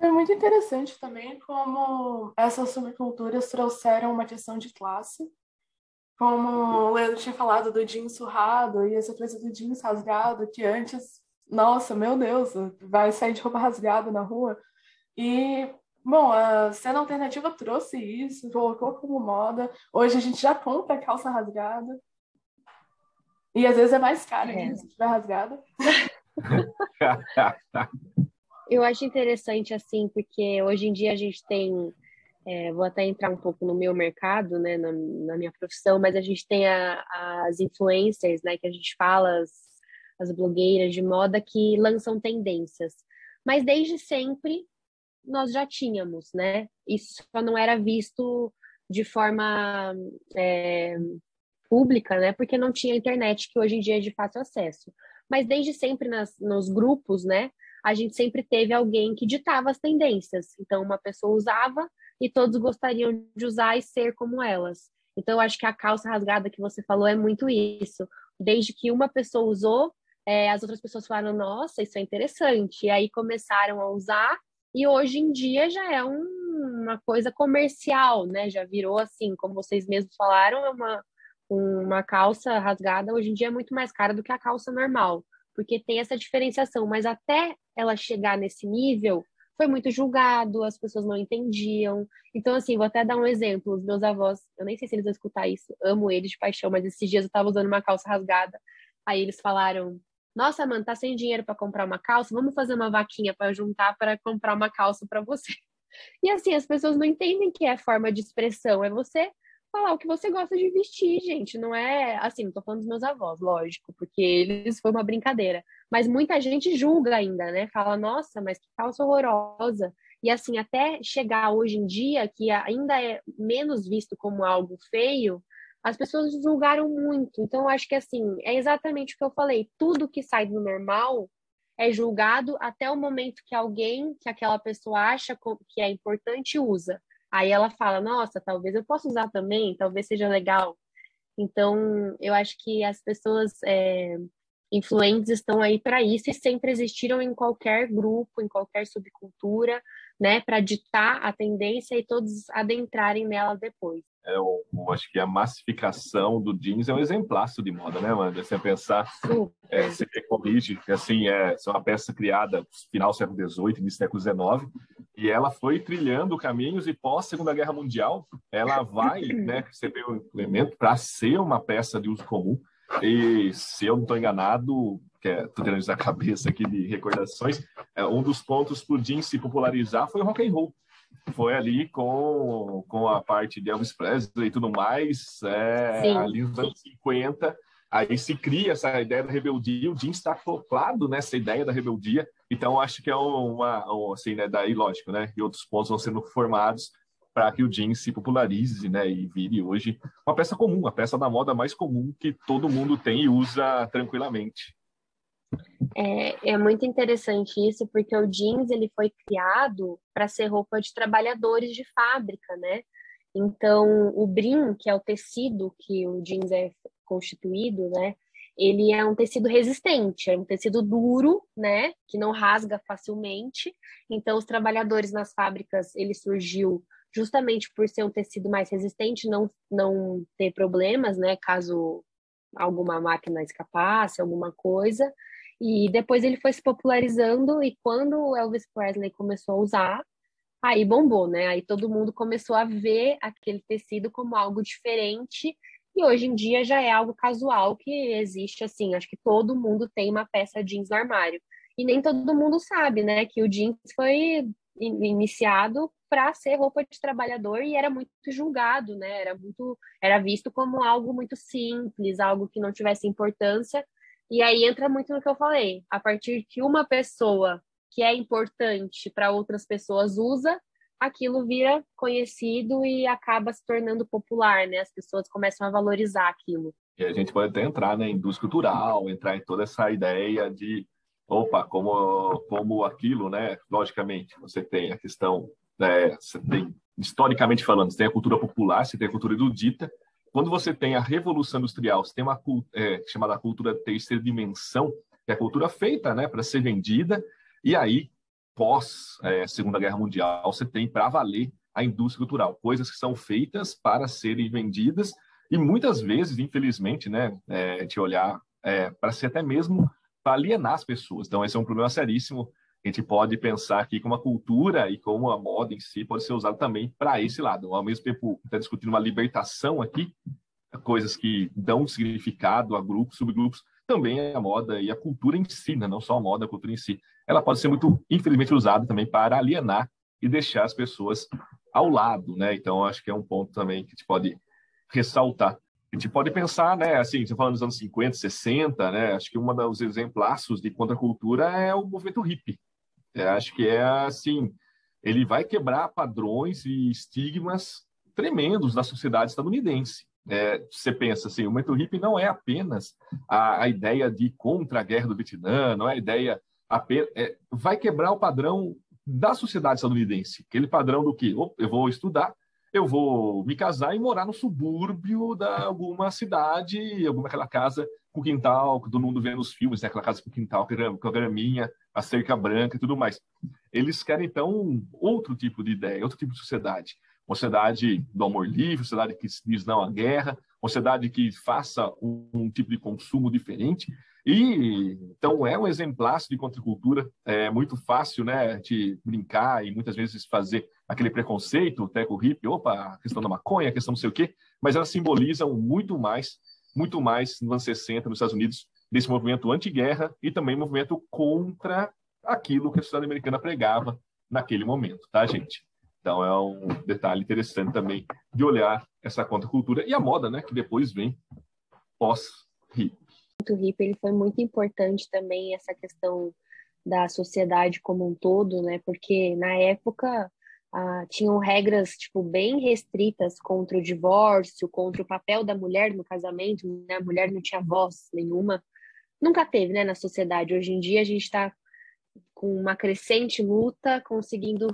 É muito interessante também como essas subculturas trouxeram uma questão de classe. Como o Leandro tinha falado do jeans surrado e essa coisa do jeans rasgado, que antes, nossa, meu Deus, vai sair de roupa rasgada na rua. E Bom, a cena alternativa trouxe isso, colocou como moda. Hoje a gente já compra calça rasgada. E às vezes é mais caro é. se tiver rasgada. Eu acho interessante, assim, porque hoje em dia a gente tem. É, vou até entrar um pouco no meu mercado, né, na, na minha profissão, mas a gente tem a, as influencers, né, que a gente fala, as, as blogueiras de moda que lançam tendências. Mas desde sempre nós já tínhamos, né? Isso só não era visto de forma é, pública, né? Porque não tinha internet, que hoje em dia é de fácil acesso. Mas desde sempre nas, nos grupos, né? A gente sempre teve alguém que ditava as tendências. Então, uma pessoa usava e todos gostariam de usar e ser como elas. Então, eu acho que a calça rasgada que você falou é muito isso. Desde que uma pessoa usou, é, as outras pessoas falaram, nossa, isso é interessante. E aí começaram a usar e hoje em dia já é um, uma coisa comercial, né? Já virou assim, como vocês mesmos falaram, é uma, uma calça rasgada hoje em dia é muito mais cara do que a calça normal, porque tem essa diferenciação, mas até ela chegar nesse nível, foi muito julgado, as pessoas não entendiam. Então, assim, vou até dar um exemplo. Os meus avós, eu nem sei se eles vão escutar isso, amo eles de paixão, mas esses dias eu estava usando uma calça rasgada. Aí eles falaram: nossa, mano, tá sem dinheiro para comprar uma calça? Vamos fazer uma vaquinha para juntar para comprar uma calça para você. E assim, as pessoas não entendem que é forma de expressão, é você falar o que você gosta de vestir, gente. Não é assim, não tô falando dos meus avós, lógico, porque eles foi uma brincadeira. Mas muita gente julga ainda, né? Fala, nossa, mas que calça horrorosa. E assim, até chegar hoje em dia, que ainda é menos visto como algo feio, as pessoas julgaram muito. Então, eu acho que assim, é exatamente o que eu falei. Tudo que sai do normal é julgado até o momento que alguém, que aquela pessoa acha que é importante, usa. Aí ela fala, nossa, talvez eu possa usar também, talvez seja legal. Então, eu acho que as pessoas é, influentes estão aí para isso e sempre existiram em qualquer grupo, em qualquer subcultura, né, para ditar a tendência e todos adentrarem nela depois. É, eu, eu, acho que a massificação do jeans é um exemplaço de moda, né, Amanda? Você pensar, é, você corrige, assim, é, é uma peça criada no final do século XVIII, início do século XIX, e ela foi trilhando caminhos e pós Segunda Guerra Mundial, ela vai, né, receber o um implemento para ser uma peça de uso comum. E se eu não estou enganado, que é, tô tendo a cabeça aqui de recordações, é, um dos pontos para o jeans se popularizar foi o rock and roll. Foi ali com, com a parte de Elvis Presley e tudo mais, é, ali nos anos 50, aí se cria essa ideia da rebeldia, o jeans está acoplado nessa ideia da rebeldia, então acho que é uma, assim, né, daí lógico, né, e outros pontos vão sendo formados para que o jeans se popularize, né, e vire hoje uma peça comum, a peça da moda mais comum que todo mundo tem e usa tranquilamente. É, é muito interessante isso, porque o jeans ele foi criado para ser roupa de trabalhadores de fábrica, né? Então, o brim, que é o tecido que o jeans é constituído, né? Ele é um tecido resistente, é um tecido duro, né? Que não rasga facilmente. Então, os trabalhadores nas fábricas, ele surgiu justamente por ser um tecido mais resistente, não, não ter problemas, né? Caso alguma máquina escapasse, alguma coisa. E depois ele foi se popularizando e quando o Elvis Presley começou a usar, aí bombou, né? Aí todo mundo começou a ver aquele tecido como algo diferente e hoje em dia já é algo casual que existe assim, acho que todo mundo tem uma peça jeans no armário. E nem todo mundo sabe, né, que o jeans foi iniciado para ser roupa de trabalhador e era muito julgado, né? Era muito era visto como algo muito simples, algo que não tivesse importância e aí entra muito no que eu falei. A partir que uma pessoa que é importante para outras pessoas usa, aquilo vira conhecido e acaba se tornando popular, né? As pessoas começam a valorizar aquilo. E a gente pode até entrar na indústria cultural, entrar em toda essa ideia de, opa, como, como aquilo, né? Logicamente, você tem a questão, né? você tem, historicamente falando, você tem a cultura popular, você tem a cultura erudita, quando você tem a Revolução Industrial, você tem uma é, chamada cultura terceira dimensão, que é a cultura feita né, para ser vendida, e aí, pós é, Segunda Guerra Mundial, você tem para valer a indústria cultural, coisas que são feitas para serem vendidas, e muitas vezes, infelizmente, né, é, de olhar é, para ser até mesmo para alienar as pessoas. Então, esse é um problema seríssimo gente pode pensar aqui como a cultura e como a moda em si pode ser usado também para esse lado. Ao mesmo tempo, está discutindo uma libertação aqui, coisas que dão significado a grupos, subgrupos, também a moda e a cultura em si, né? não só a moda, a cultura em si. Ela pode ser muito, infelizmente, usada também para alienar e deixar as pessoas ao lado, né? Então, acho que é um ponto também que a gente pode ressaltar. A gente pode pensar, né, assim, você falando dos anos 50, 60, né, acho que um dos exemplaços de contracultura é o movimento hippie, eu acho que é assim, ele vai quebrar padrões e estigmas tremendos da sociedade estadunidense. É, você pensa assim, o movimento hippie não é apenas a, a, ideia de contra a guerra do Vietnã, não é a ideia apenas, é, vai quebrar o padrão da sociedade estadunidense, aquele padrão do que oh, eu vou estudar, eu vou me casar e morar no subúrbio da alguma cidade, alguma aquela casa com quintal, todo mundo vê nos filmes, né? aquela casa com quintal, com a graminha, a cerca branca e tudo mais. Eles querem, então, outro tipo de ideia, outro tipo de sociedade. Uma sociedade do amor livre, uma sociedade que diz não à guerra, uma sociedade que faça um, um tipo de consumo diferente. E então é um exemplar de contracultura, é muito fácil, né, de brincar e muitas vezes fazer aquele preconceito, o hippie, opa, a questão da maconha, a questão não sei o quê, mas elas simbolizam muito mais, muito mais nos anos 60 nos Estados Unidos desse movimento anti-guerra e também movimento contra aquilo que a sociedade americana pregava naquele momento, tá, gente? Então é um detalhe interessante também de olhar essa contracultura e a moda, né, que depois vem pós-hip. O hip ele foi muito importante também essa questão da sociedade como um todo, né? Porque na época ah, tinham regras tipo bem restritas contra o divórcio, contra o papel da mulher no casamento, né? A mulher não tinha voz nenhuma, nunca teve, né? Na sociedade. Hoje em dia a gente está com uma crescente luta, conseguindo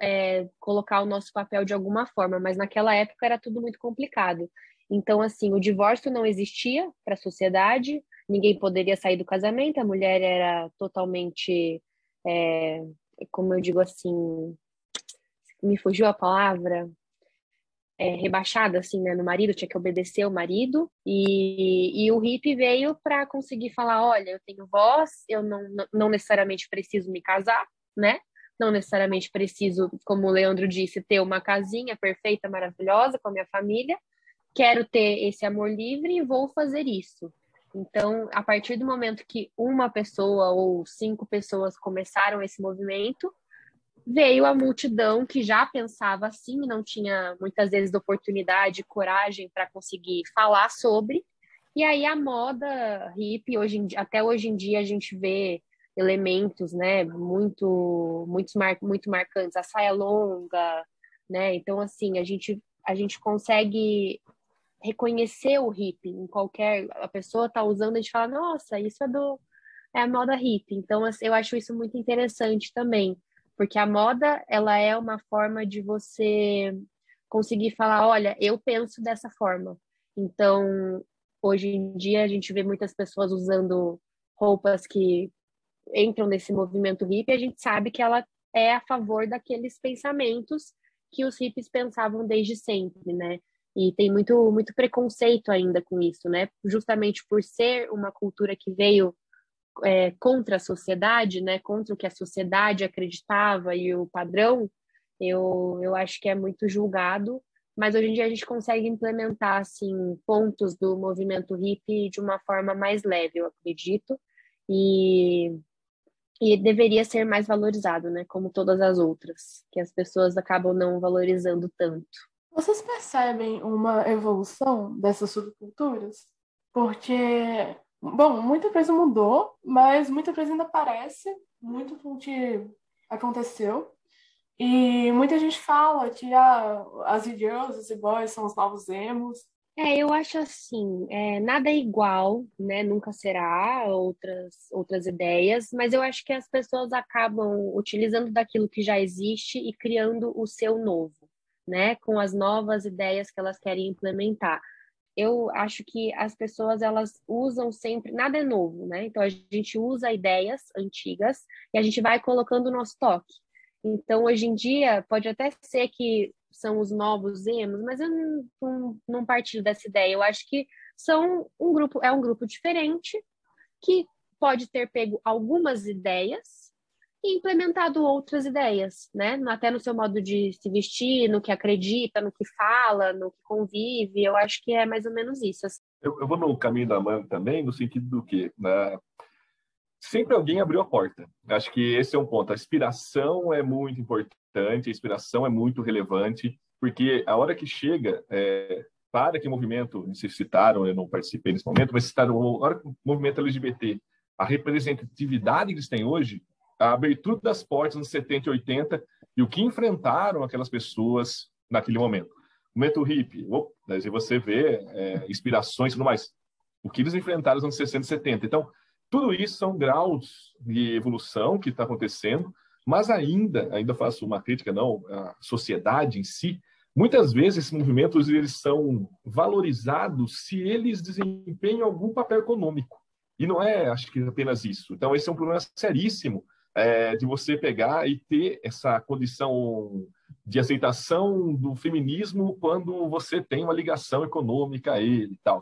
é, colocar o nosso papel de alguma forma, mas naquela época era tudo muito complicado. Então, assim, o divórcio não existia para a sociedade, ninguém poderia sair do casamento, a mulher era totalmente, é, como eu digo assim, me fugiu a palavra, é, rebaixada assim, né, no marido, tinha que obedecer o marido, e, e o hippie veio para conseguir falar, olha, eu tenho voz, eu não, não necessariamente preciso me casar, né, não necessariamente preciso, como o Leandro disse, ter uma casinha perfeita, maravilhosa com a minha família, quero ter esse amor livre e vou fazer isso. Então, a partir do momento que uma pessoa ou cinco pessoas começaram esse movimento, veio a multidão que já pensava assim, não tinha muitas vezes oportunidade, coragem para conseguir falar sobre. E aí a moda hippie, hoje até hoje em dia a gente vê elementos, né, muito, muito, mar, muito marcantes, a saia longa, né, então assim, a gente, a gente consegue reconhecer o hippie em qualquer, a pessoa tá usando, a gente fala, nossa, isso é do, é a moda hippie, então assim, eu acho isso muito interessante também, porque a moda ela é uma forma de você conseguir falar, olha, eu penso dessa forma. Então, hoje em dia a gente vê muitas pessoas usando roupas que entram nesse movimento hippie, a gente sabe que ela é a favor daqueles pensamentos que os hippies pensavam desde sempre, né? E tem muito muito preconceito ainda com isso, né? Justamente por ser uma cultura que veio é, contra a sociedade, né, contra o que a sociedade acreditava e o padrão, eu, eu acho que é muito julgado, mas hoje em dia a gente consegue implementar assim pontos do movimento hippie de uma forma mais leve, eu acredito, e, e deveria ser mais valorizado, né, como todas as outras, que as pessoas acabam não valorizando tanto. Vocês percebem uma evolução dessas subculturas? Porque Bom, muita coisa mudou, mas muita coisa ainda parece muito aconteceu. E muita gente fala que ah, as girls, os boys são os novos emos. É, eu acho assim, é, nada é igual, né? Nunca será outras outras ideias, mas eu acho que as pessoas acabam utilizando daquilo que já existe e criando o seu novo, né? Com as novas ideias que elas querem implementar eu acho que as pessoas elas usam sempre, nada é novo, né? Então a gente usa ideias antigas e a gente vai colocando o nosso toque. Então hoje em dia pode até ser que são os novos emos, mas eu não, não, não partilho dessa ideia. Eu acho que são um grupo, é um grupo diferente que pode ter pego algumas ideias e implementado outras ideias, né? Até no seu modo de se vestir, no que acredita, no que fala, no que convive. Eu acho que é mais ou menos isso. Assim. Eu, eu, vou no caminho da mãe também, no sentido do que, né? Sempre alguém abriu a porta. Acho que esse é um ponto. A inspiração é muito importante, a inspiração é muito relevante, porque a hora que chega, é, para que movimento, vocês citaram, eu não participei nesse momento, mas citaram, a hora que o movimento LGBT, a representatividade que eles têm hoje, a abertura das portas nos 70 e 80 e o que enfrentaram aquelas pessoas naquele momento. O momento hippie, aí você vê é, inspirações e tudo mais. O que eles enfrentaram nos anos 60 e 70. Então, tudo isso são graus de evolução que está acontecendo, mas ainda, ainda faço uma crítica, não, a sociedade em si, muitas vezes esses movimentos eles são valorizados se eles desempenham algum papel econômico. E não é, acho que apenas isso. Então, esse é um problema seríssimo é, de você pegar e ter essa condição de aceitação do feminismo quando você tem uma ligação econômica a ele e tal.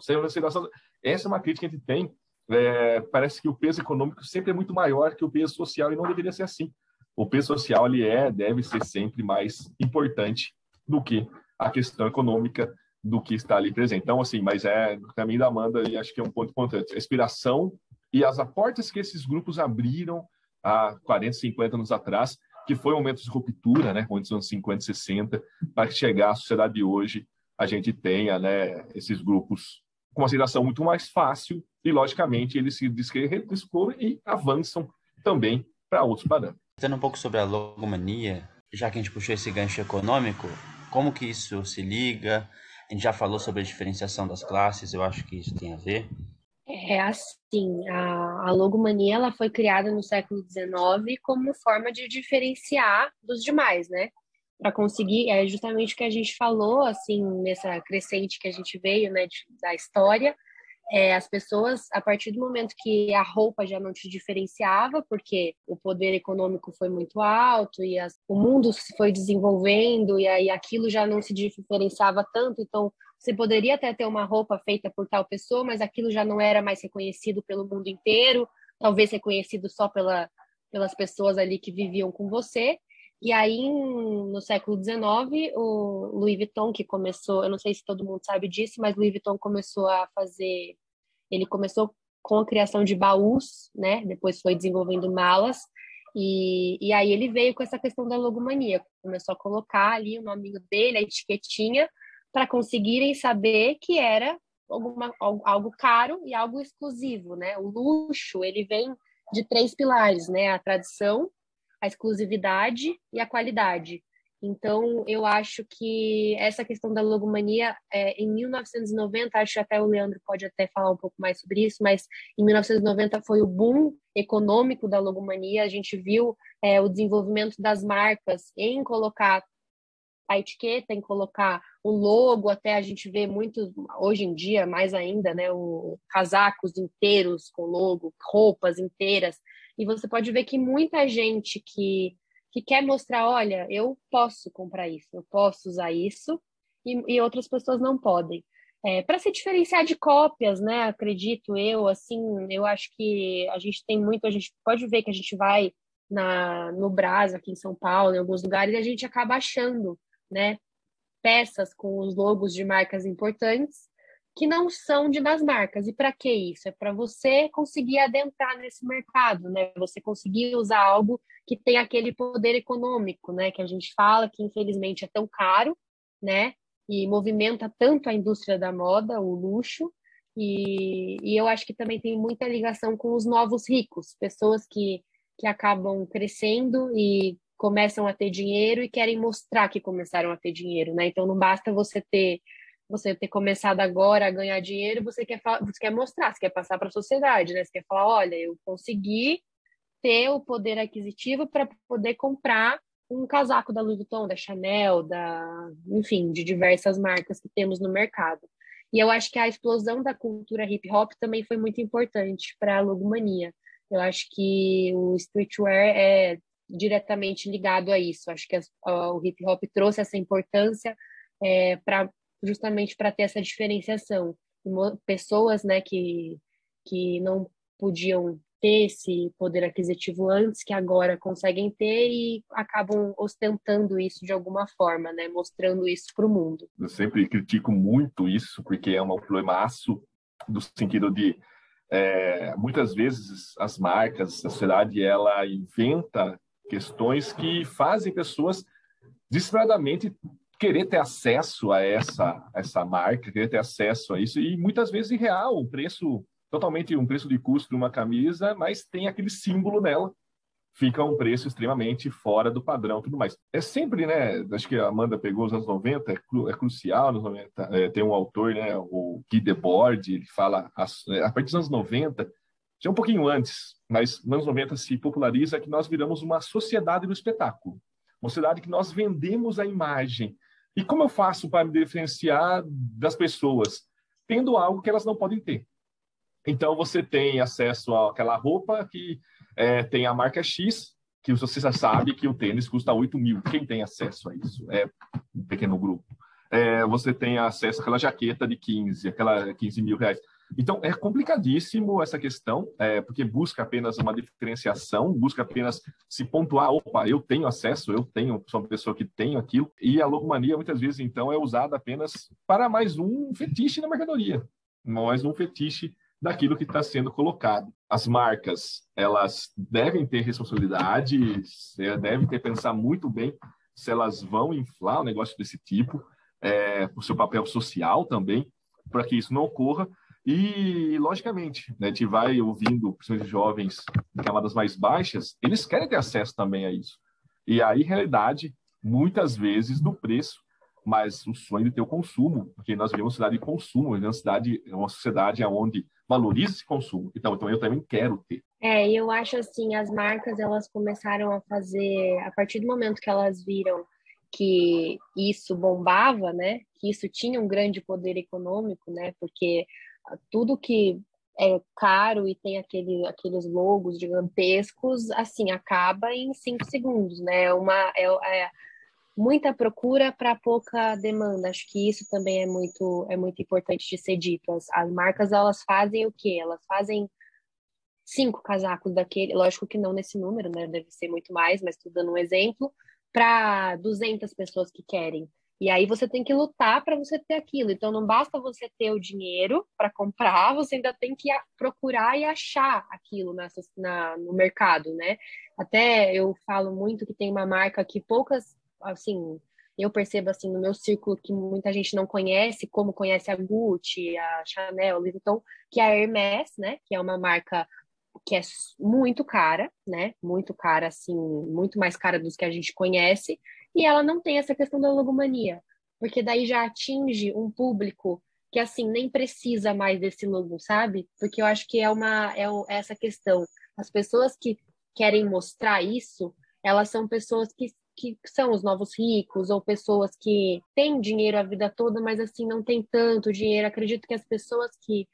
Essa é uma crítica que a gente tem. É, parece que o peso econômico sempre é muito maior que o peso social e não deveria ser assim. O peso social ele é, deve ser sempre mais importante do que a questão econômica do que está ali presente. Então, assim, mas é o caminho da Amanda e acho que é um ponto importante. A inspiração e as portas que esses grupos abriram há 40, 50 anos atrás, que foi um momento de ruptura, né, momentos dos anos 50 e 60, para chegar à sociedade de hoje, a gente tenha né, esses grupos com uma aceitação muito mais fácil e, logicamente, eles se descobrem e avançam também para outros parâmetros. Tendo um pouco sobre a logomania, já que a gente puxou esse gancho econômico, como que isso se liga? A gente já falou sobre a diferenciação das classes, eu acho que isso tem a ver. É assim, a, a logomania ela foi criada no século XIX como forma de diferenciar dos demais, né? Para conseguir, é justamente o que a gente falou, assim, nessa crescente que a gente veio, né, de, da história, é, as pessoas, a partir do momento que a roupa já não te diferenciava, porque o poder econômico foi muito alto e as, o mundo se foi desenvolvendo e aí aquilo já não se diferenciava tanto, então você poderia até ter uma roupa feita por tal pessoa, mas aquilo já não era mais reconhecido pelo mundo inteiro, talvez reconhecido só pela, pelas pessoas ali que viviam com você. E aí, no século XIX, o Louis Vuitton, que começou, eu não sei se todo mundo sabe disso, mas Louis Vuitton começou a fazer, ele começou com a criação de baús, né? Depois foi desenvolvendo malas, e, e aí ele veio com essa questão da logomania, começou a colocar ali o nome dele, a etiquetinha, para conseguirem saber que era alguma, algo caro e algo exclusivo, né? O luxo, ele vem de três pilares, né? A tradição, a exclusividade e a qualidade. Então, eu acho que essa questão da logomania, é, em 1990, acho que até o Leandro pode até falar um pouco mais sobre isso, mas em 1990 foi o boom econômico da logomania. A gente viu é, o desenvolvimento das marcas em colocar a etiqueta, em colocar o logo, até a gente vê muito, hoje em dia, mais ainda, né, o, casacos inteiros com logo, roupas inteiras, e você pode ver que muita gente que, que quer mostrar, olha, eu posso comprar isso, eu posso usar isso, e, e outras pessoas não podem. É, para se diferenciar de cópias, né? Acredito eu, assim, eu acho que a gente tem muito, a gente pode ver que a gente vai na, no Brás, aqui em São Paulo, em alguns lugares, e a gente acaba achando, né? Peças com os logos de marcas importantes que não são de das marcas. E para que isso? É para você conseguir adentrar nesse mercado, né? Você conseguir usar algo que tem aquele poder econômico, né? Que a gente fala que infelizmente é tão caro, né? E movimenta tanto a indústria da moda, o luxo. E, e eu acho que também tem muita ligação com os novos ricos, pessoas que, que acabam crescendo e começam a ter dinheiro e querem mostrar que começaram a ter dinheiro, né? Então não basta você ter você ter começado agora a ganhar dinheiro, você quer, você quer mostrar, você quer passar para a sociedade, né? Você quer falar, olha, eu consegui ter o poder aquisitivo para poder comprar um casaco da Louis Vuitton, da Chanel, da, enfim, de diversas marcas que temos no mercado. E eu acho que a explosão da cultura hip hop também foi muito importante para a logomania. Eu acho que o streetwear é diretamente ligado a isso. Acho que a, o hip hop trouxe essa importância é, para justamente para ter essa diferenciação. Pessoas né, que, que não podiam ter esse poder aquisitivo antes, que agora conseguem ter e acabam ostentando isso de alguma forma, né? mostrando isso para o mundo. Eu sempre critico muito isso, porque é um problemaço do sentido de é, muitas vezes as marcas, a sociedade, ela inventa questões que fazem pessoas desesperadamente querer ter acesso a essa, essa marca, querer ter acesso a isso, e muitas vezes real, um preço totalmente um preço de custo de uma camisa, mas tem aquele símbolo dela, fica um preço extremamente fora do padrão tudo mais. É sempre, né? Acho que a Amanda pegou os anos 90, é, cru, é crucial nos 90. É, tem um autor, né? O Guy Debord, ele fala a, a partir dos anos 90, já um pouquinho antes, nos anos 90 se populariza que nós viramos uma sociedade do espetáculo. Uma sociedade que nós vendemos a imagem, e como eu faço para me diferenciar das pessoas? Tendo algo que elas não podem ter. Então, você tem acesso àquela roupa que é, tem a marca X, que você já sabe que o tênis custa 8 mil. Quem tem acesso a isso? É um pequeno grupo. É, você tem acesso àquela jaqueta de 15, aquela 15 mil reais. Então, é complicadíssimo essa questão, é, porque busca apenas uma diferenciação, busca apenas se pontuar, opa, eu tenho acesso, eu tenho, sou uma pessoa que tenho aquilo, e a logomania, muitas vezes, então, é usada apenas para mais um fetiche na mercadoria, mais um fetiche daquilo que está sendo colocado. As marcas, elas devem ter responsabilidade, devem ter pensar muito bem se elas vão inflar um negócio desse tipo, é, o seu papel social também, para que isso não ocorra. E, logicamente, né, a gente vai ouvindo, principalmente jovens em camadas mais baixas, eles querem ter acesso também a isso. E aí, realidade, muitas vezes, do preço, mas o sonho de ter o consumo, porque nós vivemos uma cidade de consumo, uma cidade, uma sociedade onde valoriza esse consumo. Então, então eu também quero ter. É, eu acho assim, as marcas elas começaram a fazer a partir do momento que elas viram que isso bombava, né? Que isso tinha um grande poder econômico, né? Porque tudo que é caro e tem aquele, aqueles logos gigantescos, assim, acaba em cinco segundos, né? É uma, é, é muita procura para pouca demanda. Acho que isso também é muito, é muito importante de ser dito. As, as marcas, elas fazem o quê? Elas fazem cinco casacos daquele, lógico que não nesse número, né? Deve ser muito mais, mas estou dando um exemplo, para 200 pessoas que querem. E aí você tem que lutar para você ter aquilo. Então não basta você ter o dinheiro para comprar, você ainda tem que procurar e achar aquilo nessa, na, no mercado, né? Até eu falo muito que tem uma marca que poucas, assim, eu percebo assim no meu círculo que muita gente não conhece, como conhece a Gucci, a Chanel, Louis Vuitton, que é a Hermès, né? Que é uma marca que é muito cara, né? Muito cara, assim, muito mais cara dos que a gente conhece, e ela não tem essa questão da logomania, porque daí já atinge um público que assim nem precisa mais desse logo, sabe? Porque eu acho que é uma é, é essa questão. As pessoas que querem mostrar isso, elas são pessoas que que são os novos ricos ou pessoas que têm dinheiro a vida toda, mas assim não tem tanto dinheiro. Acredito que as pessoas que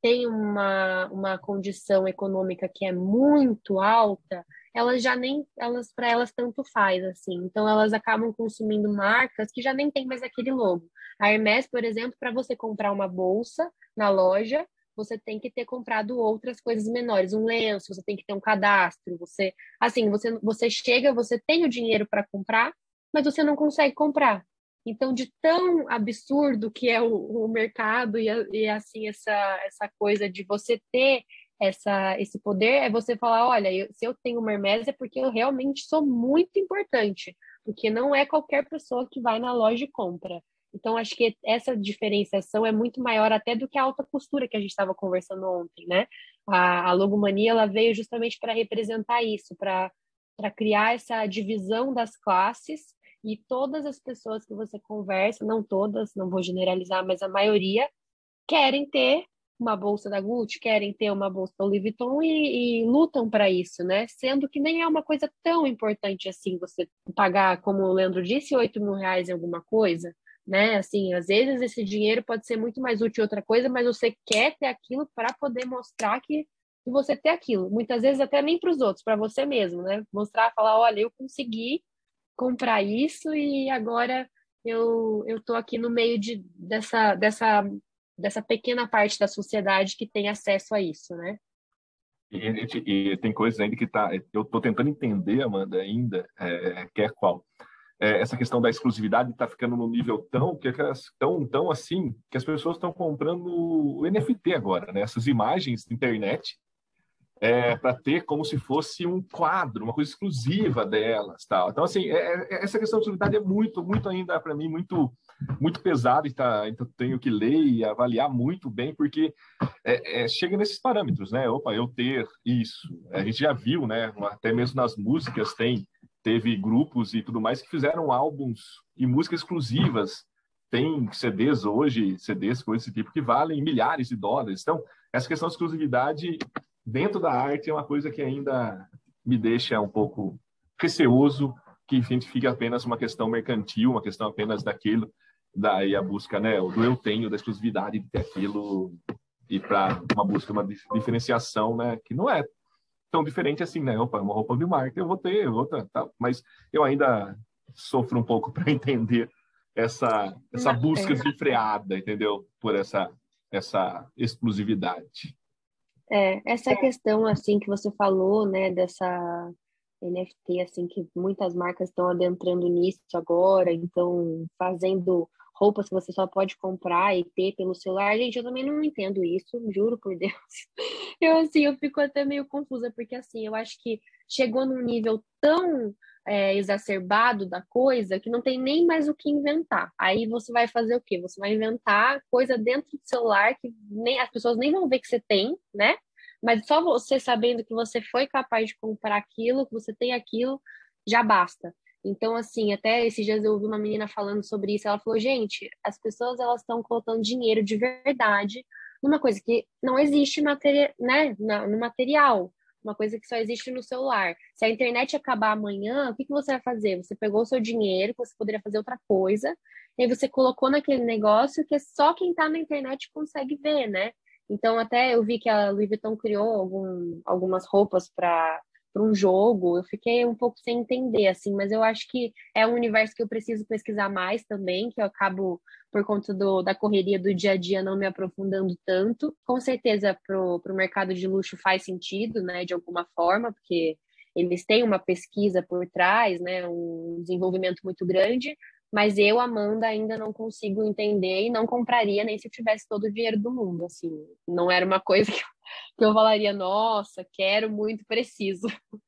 têm uma, uma condição econômica que é muito alta, elas já nem elas para elas tanto faz assim. Então elas acabam consumindo marcas que já nem tem mais aquele logo. A Hermès, por exemplo, para você comprar uma bolsa na loja, você tem que ter comprado outras coisas menores, um lenço, você tem que ter um cadastro, você assim, você você chega, você tem o dinheiro para comprar, mas você não consegue comprar. Então, de tão absurdo que é o, o mercado e, e assim essa essa coisa de você ter essa, esse poder é você falar, olha, eu, se eu tenho uma é porque eu realmente sou muito importante, porque não é qualquer pessoa que vai na loja e compra. Então, acho que essa diferenciação é muito maior até do que a alta costura que a gente estava conversando ontem, né? A, a logomania, ela veio justamente para representar isso, para criar essa divisão das classes e todas as pessoas que você conversa, não todas, não vou generalizar, mas a maioria, querem ter uma bolsa da Gucci, querem ter uma bolsa da Louis Vuitton e, e lutam para isso, né? Sendo que nem é uma coisa tão importante assim você pagar, como o Leandro disse, 8 mil reais em alguma coisa, né? Assim, às vezes esse dinheiro pode ser muito mais útil em outra coisa, mas você quer ter aquilo para poder mostrar que, você tem aquilo. Muitas vezes até nem para os outros, para você mesmo, né? Mostrar, falar, olha, eu consegui comprar isso e agora eu eu tô aqui no meio de dessa dessa dessa pequena parte da sociedade que tem acesso a isso, né? E, e, e tem coisas ainda que tá, eu estou tentando entender, Amanda, ainda, é, que é qual. É, essa questão da exclusividade está ficando no nível tão, que é tão, tão assim, que as pessoas estão comprando o NFT agora, né? Essas imagens de internet é, para ter como se fosse um quadro, uma coisa exclusiva delas, tal. Então, assim, é, é, essa questão de exclusividade é muito, muito ainda para mim muito, muito pesado. Tá, então tenho que ler e avaliar muito bem, porque é, é, chega nesses parâmetros, né? Opa, eu ter isso. A gente já viu, né? Até mesmo nas músicas tem teve grupos e tudo mais que fizeram álbuns e músicas exclusivas. Tem CDs hoje, CDs com esse tipo que valem milhares de dólares. Então, essa questão de exclusividade dentro da arte é uma coisa que ainda me deixa um pouco receoso que enfim fique apenas uma questão mercantil, uma questão apenas daquilo, daí a busca, né, do eu tenho, da exclusividade de ter aquilo e para uma busca, uma diferenciação, né, que não é tão diferente assim, né, opa, uma roupa de marca eu vou ter, outra, tá, mas eu ainda sofro um pouco para entender essa essa busca desenfreada, entendeu, por essa essa exclusividade. É, essa questão, assim, que você falou, né, dessa NFT, assim, que muitas marcas estão adentrando nisso agora, então fazendo roupas que você só pode comprar e ter pelo celular. Gente, eu também não entendo isso, juro por Deus. Eu, assim, eu fico até meio confusa, porque, assim, eu acho que chegou num nível tão é, exacerbado da coisa que não tem nem mais o que inventar. Aí você vai fazer o quê? Você vai inventar coisa dentro do celular que nem as pessoas nem vão ver que você tem, né? Mas só você sabendo que você foi capaz de comprar aquilo, que você tem aquilo, já basta. Então, assim, até esses dias eu ouvi uma menina falando sobre isso. Ela falou: gente, as pessoas elas estão colocando dinheiro de verdade numa coisa que não existe materia, né, no material, uma coisa que só existe no celular. Se a internet acabar amanhã, o que, que você vai fazer? Você pegou o seu dinheiro, você poderia fazer outra coisa, e você colocou naquele negócio que só quem está na internet consegue ver, né? Então, até eu vi que a Louis Vuitton criou algum, algumas roupas para para um jogo, eu fiquei um pouco sem entender, assim, mas eu acho que é um universo que eu preciso pesquisar mais também, que eu acabo, por conta do, da correria do dia a dia, não me aprofundando tanto. Com certeza, para o mercado de luxo faz sentido, né, de alguma forma, porque eles têm uma pesquisa por trás, né, um desenvolvimento muito grande, mas eu, Amanda, ainda não consigo entender e não compraria nem se eu tivesse todo o dinheiro do mundo, assim, não era uma coisa que que eu falaria, nossa, quero muito, preciso.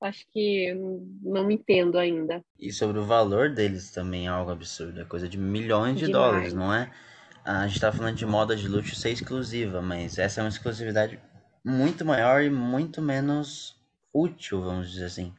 Acho que não entendo ainda. E sobre o valor deles também é algo absurdo, é coisa de milhões de Demais. dólares, não é? A gente tá falando de moda de luxo ser exclusiva, mas essa é uma exclusividade muito maior e muito menos útil, vamos dizer assim.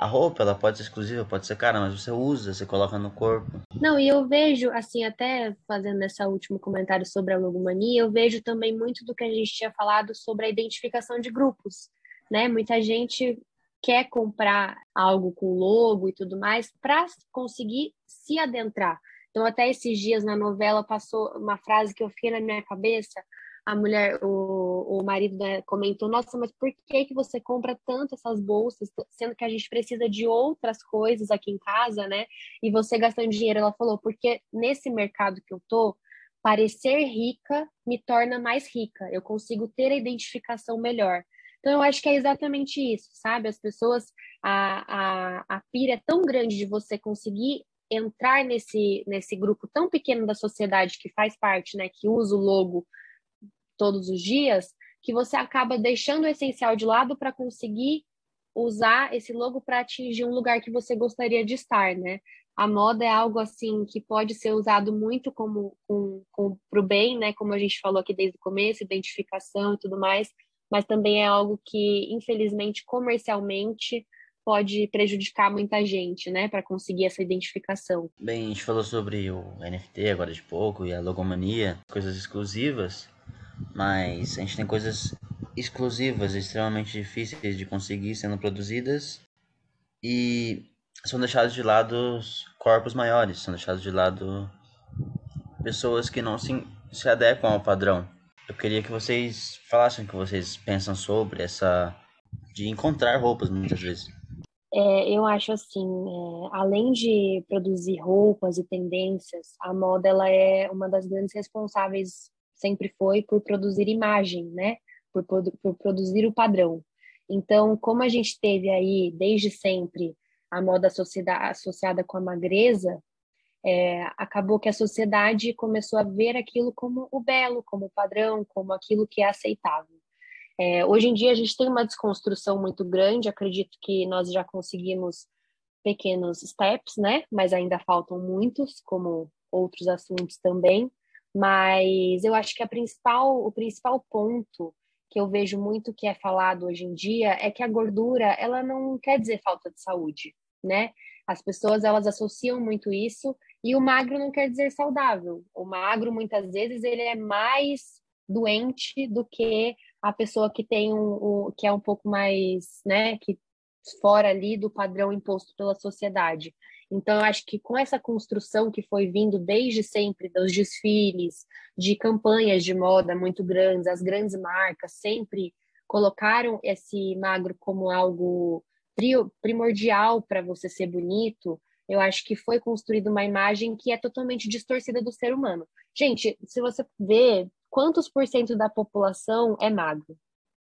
A roupa, ela pode ser exclusiva, pode ser cara, mas você usa, você coloca no corpo. Não, e eu vejo, assim, até fazendo esse último comentário sobre a logomania, eu vejo também muito do que a gente tinha falado sobre a identificação de grupos, né? Muita gente quer comprar algo com logo e tudo mais para conseguir se adentrar. Então, até esses dias na novela passou uma frase que eu fiquei na minha cabeça, a mulher, o, o marido né, comentou, nossa, mas por que que você compra tanto essas bolsas, sendo que a gente precisa de outras coisas aqui em casa, né? E você gastando dinheiro, ela falou, porque nesse mercado que eu tô, parecer rica me torna mais rica, eu consigo ter a identificação melhor. Então, eu acho que é exatamente isso, sabe? As pessoas, a, a, a pira é tão grande de você conseguir entrar nesse, nesse grupo tão pequeno da sociedade que faz parte, né, que usa o logo todos os dias, que você acaba deixando o essencial de lado para conseguir usar esse logo para atingir um lugar que você gostaria de estar, né? A moda é algo assim que pode ser usado muito como com, com para o bem, né? Como a gente falou aqui desde o começo, identificação e tudo mais, mas também é algo que, infelizmente, comercialmente pode prejudicar muita gente, né, para conseguir essa identificação. Bem, a gente falou sobre o NFT agora de pouco e a logomania, coisas exclusivas. Mas a gente tem coisas exclusivas, extremamente difíceis de conseguir sendo produzidas e são deixados de lado corpos maiores, são deixados de lado pessoas que não se, se adequam ao padrão. Eu queria que vocês falassem o que vocês pensam sobre essa de encontrar roupas muitas vezes. É, eu acho assim, é, além de produzir roupas e tendências, a moda ela é uma das grandes responsáveis sempre foi por produzir imagem, né? Por, por, produzir o padrão. Então, como a gente teve aí desde sempre a moda associada com a magreza, é, acabou que a sociedade começou a ver aquilo como o belo, como o padrão, como aquilo que é aceitável. É, hoje em dia a gente tem uma desconstrução muito grande, acredito que nós já conseguimos pequenos steps, né? Mas ainda faltam muitos, como outros assuntos também. Mas eu acho que a principal, o principal ponto que eu vejo muito que é falado hoje em dia é que a gordura, ela não quer dizer falta de saúde, né? As pessoas, elas associam muito isso e o magro não quer dizer saudável. O magro, muitas vezes, ele é mais doente do que a pessoa que tem um, um que é um pouco mais, né, que fora ali do padrão imposto pela sociedade. Então, eu acho que com essa construção que foi vindo desde sempre dos desfiles, de campanhas de moda muito grandes, as grandes marcas sempre colocaram esse magro como algo primordial para você ser bonito. Eu acho que foi construída uma imagem que é totalmente distorcida do ser humano. Gente, se você vê quantos por cento da população é magro,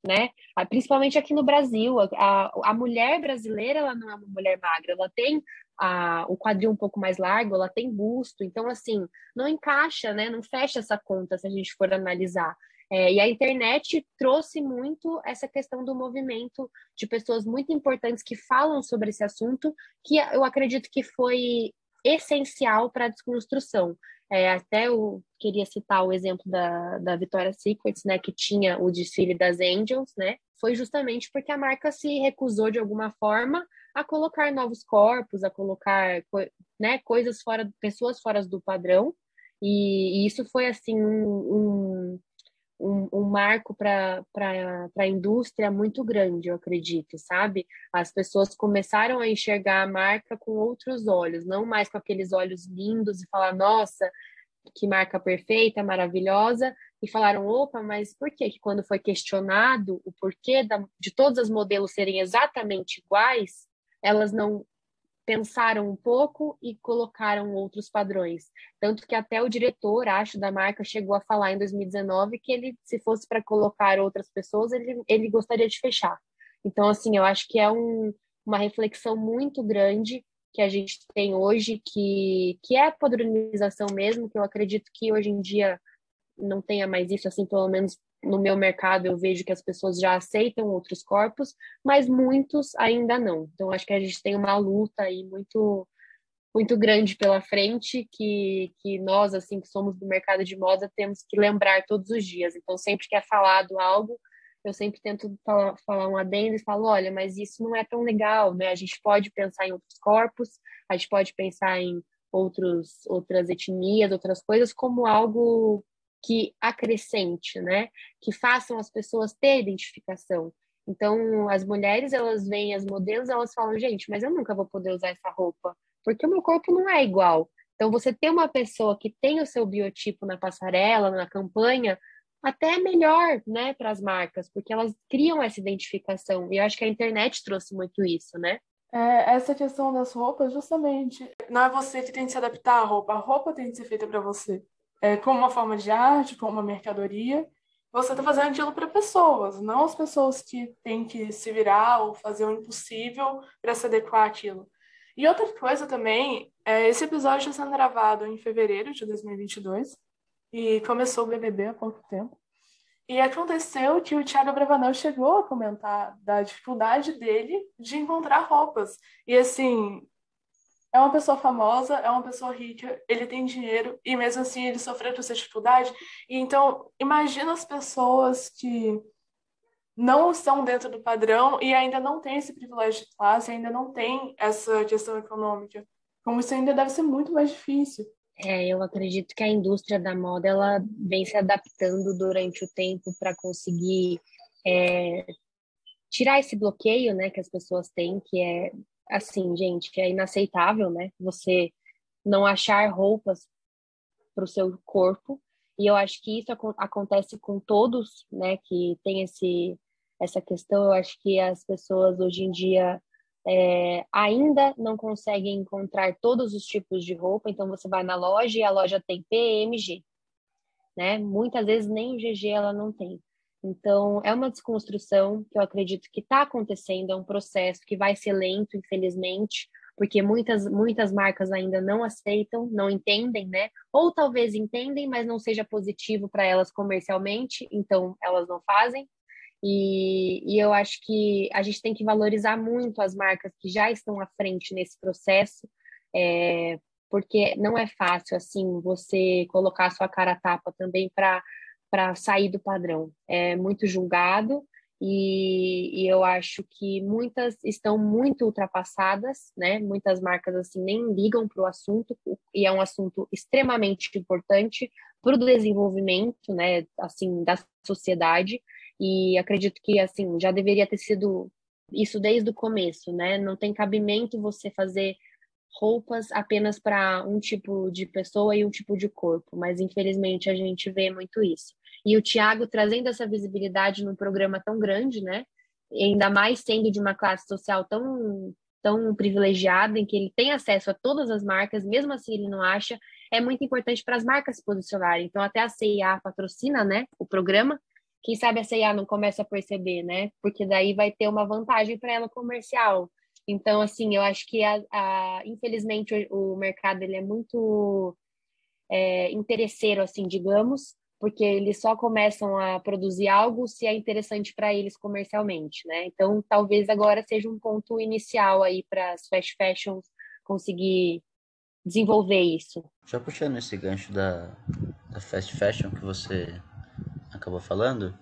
né? Principalmente aqui no Brasil, a, a mulher brasileira ela não é uma mulher magra, ela tem a, o quadril um pouco mais largo, ela tem busto, então assim, não encaixa, né? Não fecha essa conta se a gente for analisar. É, e a internet trouxe muito essa questão do movimento de pessoas muito importantes que falam sobre esse assunto, que eu acredito que foi essencial para a desconstrução. É, até eu queria citar o exemplo da, da Victoria's Secrets, né, que tinha o desfile das Angels, né, foi justamente porque a marca se recusou de alguma forma a colocar novos corpos, a colocar né, coisas fora, pessoas fora do padrão, e, e isso foi assim um, um um, um marco para a indústria muito grande, eu acredito, sabe? As pessoas começaram a enxergar a marca com outros olhos, não mais com aqueles olhos lindos e falar, nossa, que marca perfeita, maravilhosa, e falaram, opa, mas por que que quando foi questionado o porquê da, de todos os modelos serem exatamente iguais, elas não pensaram um pouco e colocaram outros padrões. Tanto que até o diretor, acho, da marca chegou a falar em 2019 que ele, se fosse para colocar outras pessoas, ele, ele gostaria de fechar. Então, assim, eu acho que é um, uma reflexão muito grande que a gente tem hoje, que, que é a padronização mesmo, que eu acredito que hoje em dia não tenha mais isso, assim, pelo menos no meu mercado eu vejo que as pessoas já aceitam outros corpos, mas muitos ainda não. Então acho que a gente tem uma luta aí muito muito grande pela frente que, que nós assim que somos do mercado de moda temos que lembrar todos os dias. Então sempre que é falado algo, eu sempre tento falar, falar um adendo e falo, olha, mas isso não é tão legal, né? A gente pode pensar em outros corpos, a gente pode pensar em outros outras etnias, outras coisas como algo que acrescente, né? Que façam as pessoas ter identificação. Então, as mulheres, elas veem as modelos, elas falam, gente, mas eu nunca vou poder usar essa roupa, porque o meu corpo não é igual. Então, você ter uma pessoa que tem o seu biotipo na passarela, na campanha, até é melhor, né, para as marcas, porque elas criam essa identificação. E eu acho que a internet trouxe muito isso, né? É, essa questão das roupas, justamente, não é você que tem que se adaptar à roupa, a roupa tem que ser feita para você é, como uma forma de arte, como uma mercadoria, você está fazendo aquilo para pessoas, não as pessoas que têm que se virar ou fazer o impossível para se adequar àquilo. E outra coisa também, é, esse episódio está sendo gravado em fevereiro de 2022 e começou o BBB há pouco tempo. E aconteceu que o Thiago Bravanel chegou a comentar da dificuldade dele de encontrar roupas. E assim, é uma pessoa famosa, é uma pessoa rica, ele tem dinheiro e mesmo assim ele sofreu com essa dificuldade. E então, imagina as pessoas que não estão dentro do padrão e ainda não têm esse privilégio de classe, ainda não têm essa questão econômica. Como isso ainda deve ser muito mais difícil. É, eu acredito que a indústria da moda ela vem se adaptando durante o tempo para conseguir é, tirar esse bloqueio, né, que as pessoas têm, que é assim, gente, é inaceitável, né? Você não achar roupas para o seu corpo. E eu acho que isso ac acontece com todos, né? Que tem esse essa questão. Eu acho que as pessoas hoje em dia é, ainda não conseguem encontrar todos os tipos de roupa. Então você vai na loja e a loja tem PMG, né? Muitas vezes nem o GG ela não tem. Então, é uma desconstrução que eu acredito que está acontecendo, é um processo que vai ser lento, infelizmente, porque muitas, muitas marcas ainda não aceitam, não entendem, né? Ou talvez entendem, mas não seja positivo para elas comercialmente, então elas não fazem. E, e eu acho que a gente tem que valorizar muito as marcas que já estão à frente nesse processo, é, porque não é fácil, assim, você colocar a sua cara a tapa também para para sair do padrão. É muito julgado e, e, eu acho que muitas estão muito ultrapassadas, né? Muitas marcas assim nem ligam para o assunto e é um assunto extremamente importante para o desenvolvimento, né? Assim da sociedade e acredito que assim já deveria ter sido isso desde o começo, né? Não tem cabimento você fazer roupas apenas para um tipo de pessoa e um tipo de corpo, mas infelizmente a gente vê muito isso. E o Tiago trazendo essa visibilidade num programa tão grande, né? ainda mais sendo de uma classe social tão tão privilegiada em que ele tem acesso a todas as marcas, mesmo assim ele não acha, é muito importante para as marcas se posicionarem. Então até a CIA patrocina, né, o programa. Quem sabe a CIA não começa a perceber, né? Porque daí vai ter uma vantagem para ela comercial Então, assim, eu acho que, a, a infelizmente, o, o, mercado ele é muito é, interesseiro, assim, digamos, porque eles só começam a produzir algo se é interessante para eles comercialmente, né? Então, talvez agora seja um ponto inicial aí para as fast fashions conseguir desenvolver isso. Já puxando esse gancho da, da fast fashion que você acabou falando,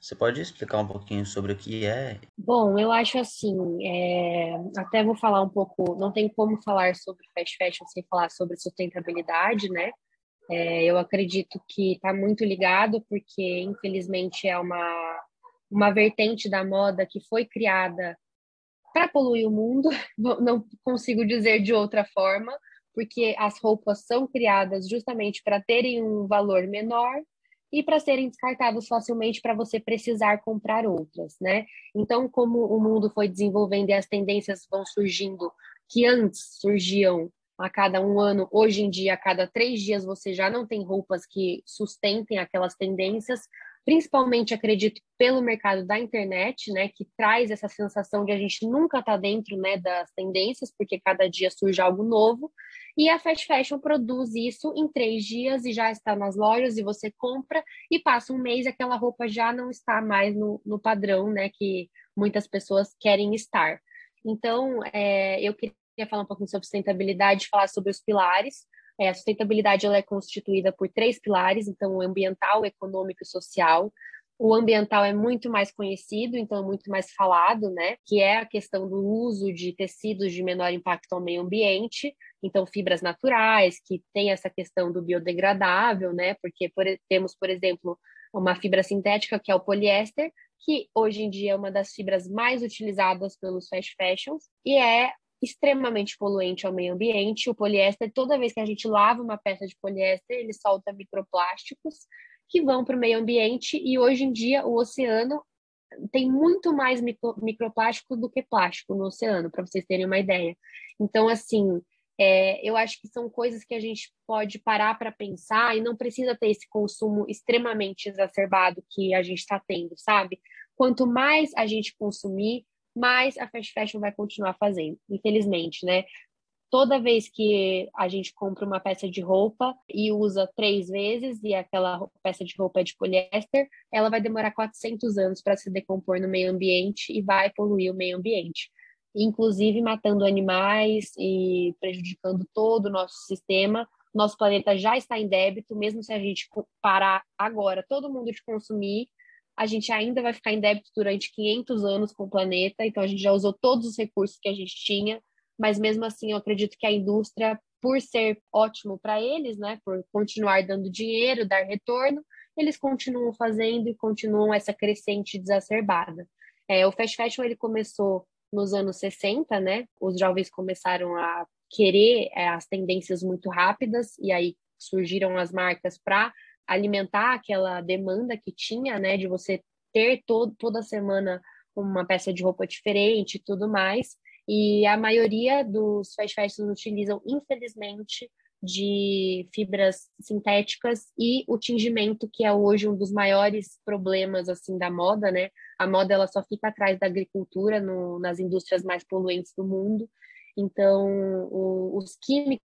você pode explicar um pouquinho sobre o que é? Bom, eu acho assim, é... até vou falar um pouco, não tem como falar sobre fast fashion sem falar sobre sustentabilidade, né? É, eu acredito que está muito ligado, porque infelizmente é uma, uma vertente da moda que foi criada para poluir o mundo, não consigo dizer de outra forma, porque as roupas são criadas justamente para terem um valor menor e para serem descartadas facilmente para você precisar comprar outras, né? Então, como o mundo foi desenvolvendo e as tendências vão surgindo, que antes surgiam a cada um ano, hoje em dia, a cada três dias, você já não tem roupas que sustentem aquelas tendências, principalmente, acredito, pelo mercado da internet, né, que traz essa sensação de a gente nunca estar tá dentro, né, das tendências, porque cada dia surge algo novo, e a fast fashion produz isso em três dias e já está nas lojas e você compra e passa um mês aquela roupa já não está mais no, no padrão, né, que muitas pessoas querem estar. Então, é, eu queria falar um pouquinho sobre sustentabilidade, falar sobre os pilares. É, a sustentabilidade ela é constituída por três pilares, então o ambiental, econômico e social. O ambiental é muito mais conhecido, então é muito mais falado, né? Que é a questão do uso de tecidos de menor impacto ao meio ambiente, então fibras naturais, que tem essa questão do biodegradável, né? Porque por, temos, por exemplo, uma fibra sintética que é o poliéster, que hoje em dia é uma das fibras mais utilizadas pelos fast fashions e é extremamente poluente ao meio ambiente. O poliéster, toda vez que a gente lava uma peça de poliéster, ele solta microplásticos que vão para o meio ambiente e hoje em dia o oceano tem muito mais micro, microplástico do que plástico no oceano, para vocês terem uma ideia. Então, assim, é, eu acho que são coisas que a gente pode parar para pensar e não precisa ter esse consumo extremamente exacerbado que a gente está tendo, sabe? Quanto mais a gente consumir, mais a fast fashion vai continuar fazendo, infelizmente, né? toda vez que a gente compra uma peça de roupa e usa três vezes e aquela peça de roupa é de poliéster, ela vai demorar 400 anos para se decompor no meio ambiente e vai poluir o meio ambiente, inclusive matando animais e prejudicando todo o nosso sistema. Nosso planeta já está em débito, mesmo se a gente parar agora todo mundo de consumir, a gente ainda vai ficar em débito durante 500 anos com o planeta, então a gente já usou todos os recursos que a gente tinha mas mesmo assim eu acredito que a indústria, por ser ótimo para eles, né, por continuar dando dinheiro, dar retorno, eles continuam fazendo e continuam essa crescente exacerbada. É, o fast fashion ele começou nos anos 60, né? Os jovens começaram a querer é, as tendências muito rápidas e aí surgiram as marcas para alimentar aquela demanda que tinha, né, de você ter todo, toda semana uma peça de roupa diferente e tudo mais. E a maioria dos fast fashions utilizam, infelizmente, de fibras sintéticas e o tingimento, que é hoje um dos maiores problemas assim da moda, né? A moda ela só fica atrás da agricultura no, nas indústrias mais poluentes do mundo. Então, o, os químicos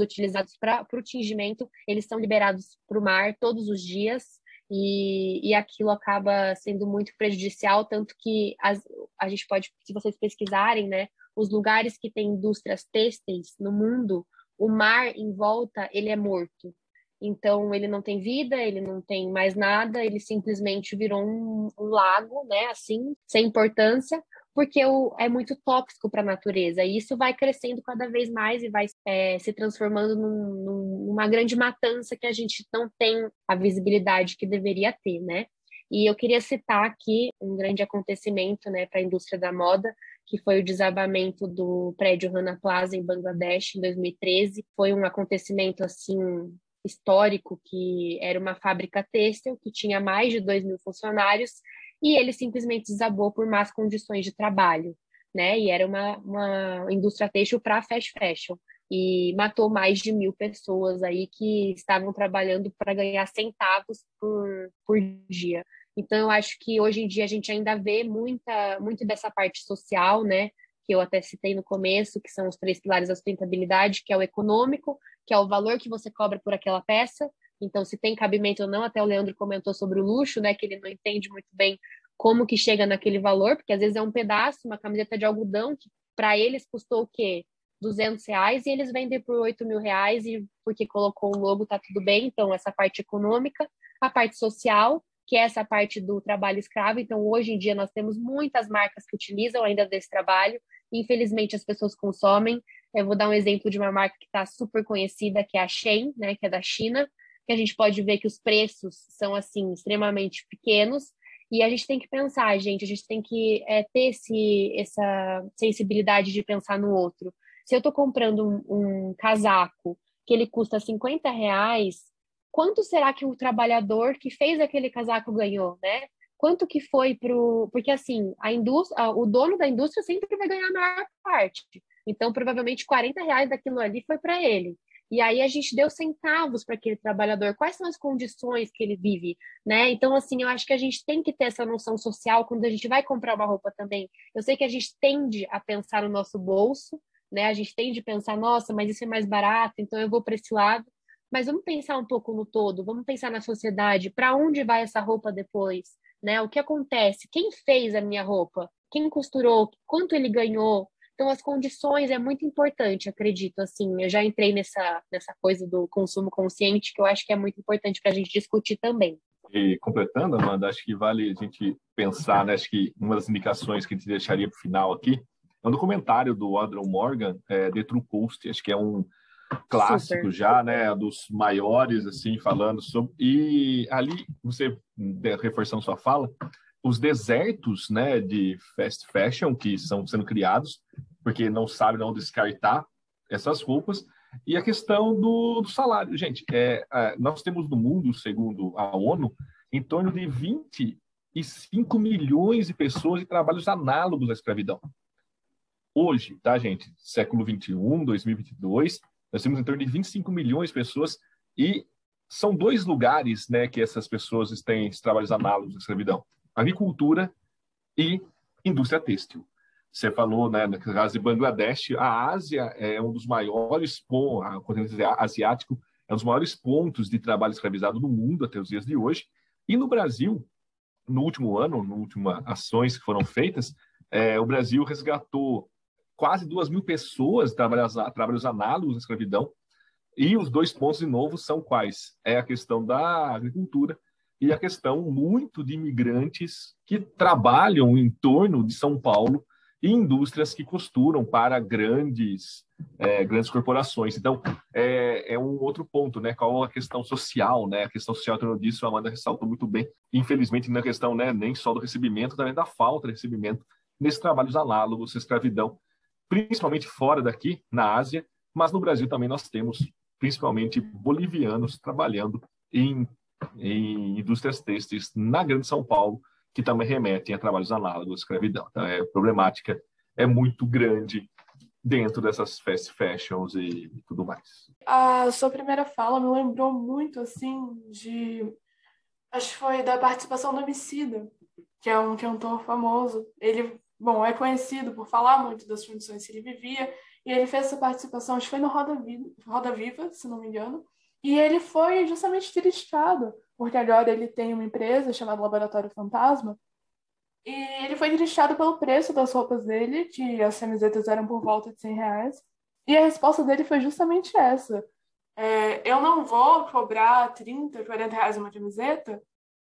utilizados para o tingimento, eles são liberados para o mar todos os dias e, e aquilo acaba sendo muito prejudicial, tanto que as, a gente pode, se vocês pesquisarem, né, os lugares que têm indústrias têxteis no mundo, o mar em volta, ele é morto. Então, ele não tem vida, ele não tem mais nada, ele simplesmente virou um, um lago, né, assim, sem importância, porque o, é muito tóxico para a natureza. E isso vai crescendo cada vez mais e vai é, se transformando num, numa grande matança que a gente não tem a visibilidade que deveria ter, né? E eu queria citar aqui um grande acontecimento né, para a indústria da moda, que foi o desabamento do prédio Rana Plaza em Bangladesh em 2013. Foi um acontecimento assim histórico que era uma fábrica têxtil que tinha mais de 2 mil funcionários e ele simplesmente desabou por más condições de trabalho, né? E era uma, uma indústria têxtil para fast fashion e matou mais de mil pessoas aí que estavam trabalhando para ganhar centavos por, por dia. Então, eu acho que hoje em dia a gente ainda vê muita, muito dessa parte social, né? que eu até citei no começo, que são os três pilares da sustentabilidade, que é o econômico, que é o valor que você cobra por aquela peça. Então, se tem cabimento ou não, até o Leandro comentou sobre o luxo, né, que ele não entende muito bem como que chega naquele valor, porque às vezes é um pedaço, uma camiseta de algodão, que para eles custou o quê? 200 reais e eles vendem por 8 mil reais e porque colocou um logo tá tudo bem. Então, essa parte econômica, a parte social, que é essa parte do trabalho escravo. Então, hoje em dia, nós temos muitas marcas que utilizam ainda desse trabalho. Infelizmente, as pessoas consomem. Eu vou dar um exemplo de uma marca que está super conhecida, que é a Shein, né, que é da China, que a gente pode ver que os preços são, assim, extremamente pequenos, e a gente tem que pensar, gente, a gente tem que é, ter esse, essa sensibilidade de pensar no outro. Se eu estou comprando um, um, casaco que ele custa 50 reais, quanto será que o trabalhador que fez aquele casaco ganhou, né? Quanto que foi pro. Porque assim, a indústria, o dono da indústria sempre vai ganhar a maior parte. Então, provavelmente 40 reais daquilo ali foi para ele. E aí a gente deu centavos para aquele trabalhador. Quais são as condições que ele vive, né? Então, assim, eu acho que a gente tem que ter essa noção social quando a gente vai comprar uma roupa também. Eu sei que a gente tende a pensar no nosso bolso, né? A gente tende a pensar, nossa, mas isso é mais barato, então eu vou para esse lado. Mas vamos pensar um pouco no todo, vamos pensar na sociedade, para onde vai essa roupa depois, né? O que acontece? Quem fez a minha roupa? Quem costurou? Quanto ele ganhou? Então, as condições é muito importante, acredito. Assim, eu já entrei nessa, nessa coisa do consumo consciente, que eu acho que é muito importante para a gente discutir também. E completando, Amanda, acho que vale a gente pensar, né? Acho que uma das indicações que a gente deixaria para o final aqui é um documentário do Andrew Morgan, é, The True. Acho que é um clássico Super. já, né? Dos maiores, assim, falando sobre. E ali, você reforçando sua fala, os desertos né, de fast fashion que estão sendo criados, porque não sabe não descartar essas roupas, e a questão do, do salário. Gente, é, é, nós temos no mundo, segundo a ONU, em torno de 25 milhões de pessoas em trabalhos análogos à escravidão. Hoje, tá, gente? Século 21, 2022, nós temos em torno de 25 milhões de pessoas e são dois lugares né, que essas pessoas têm trabalhos análogos à escravidão agricultura e indústria têxtil. Você falou, né, no caso de Bangladesh, a Ásia é um dos maiores pontos, o continente asiático é um dos maiores pontos de trabalho escravizado do mundo até os dias de hoje. E no Brasil, no último ano, no últimas ações que foram feitas, é, o Brasil resgatou quase duas mil pessoas de trabalhos, trabalhos análogos à escravidão. E os dois pontos, de novo, são quais? É a questão da agricultura e a questão muito de imigrantes que trabalham em torno de São Paulo e indústrias que costuram para grandes é, grandes corporações. Então, é, é, um outro ponto, né? Qual a questão social, né? A questão social, eu disse, a Amanda ressaltou muito bem. Infelizmente, na questão, né, nem só do recebimento, também da falta de recebimento nesses trabalhos análogos, escravidão, principalmente fora daqui, na Ásia, mas no Brasil também nós temos, principalmente, bolivianos trabalhando em em indústrias têxteis na Grande São Paulo, que também remetem a trabalhos análogos à escravidão. Então, é problemática é muito grande dentro dessas fast fashions e, tudo mais. A sua primeira fala me lembrou muito, assim, de... Acho que foi da participação do Homicida, que é um cantor famoso. Ele, bom, é conhecido por falar muito das condições que ele vivia, e ele fez essa participação, acho que foi no Roda Roda Viva se não me engano, e ele foi justamente criticado, porque agora ele tem uma empresa chamada Laboratório Fantasma, e ele foi criticado pelo preço das roupas dele, que as camisetas eram por volta de 100 reais. E a resposta dele foi justamente essa. É, eu não vou cobrar 30, 40 reais uma camiseta,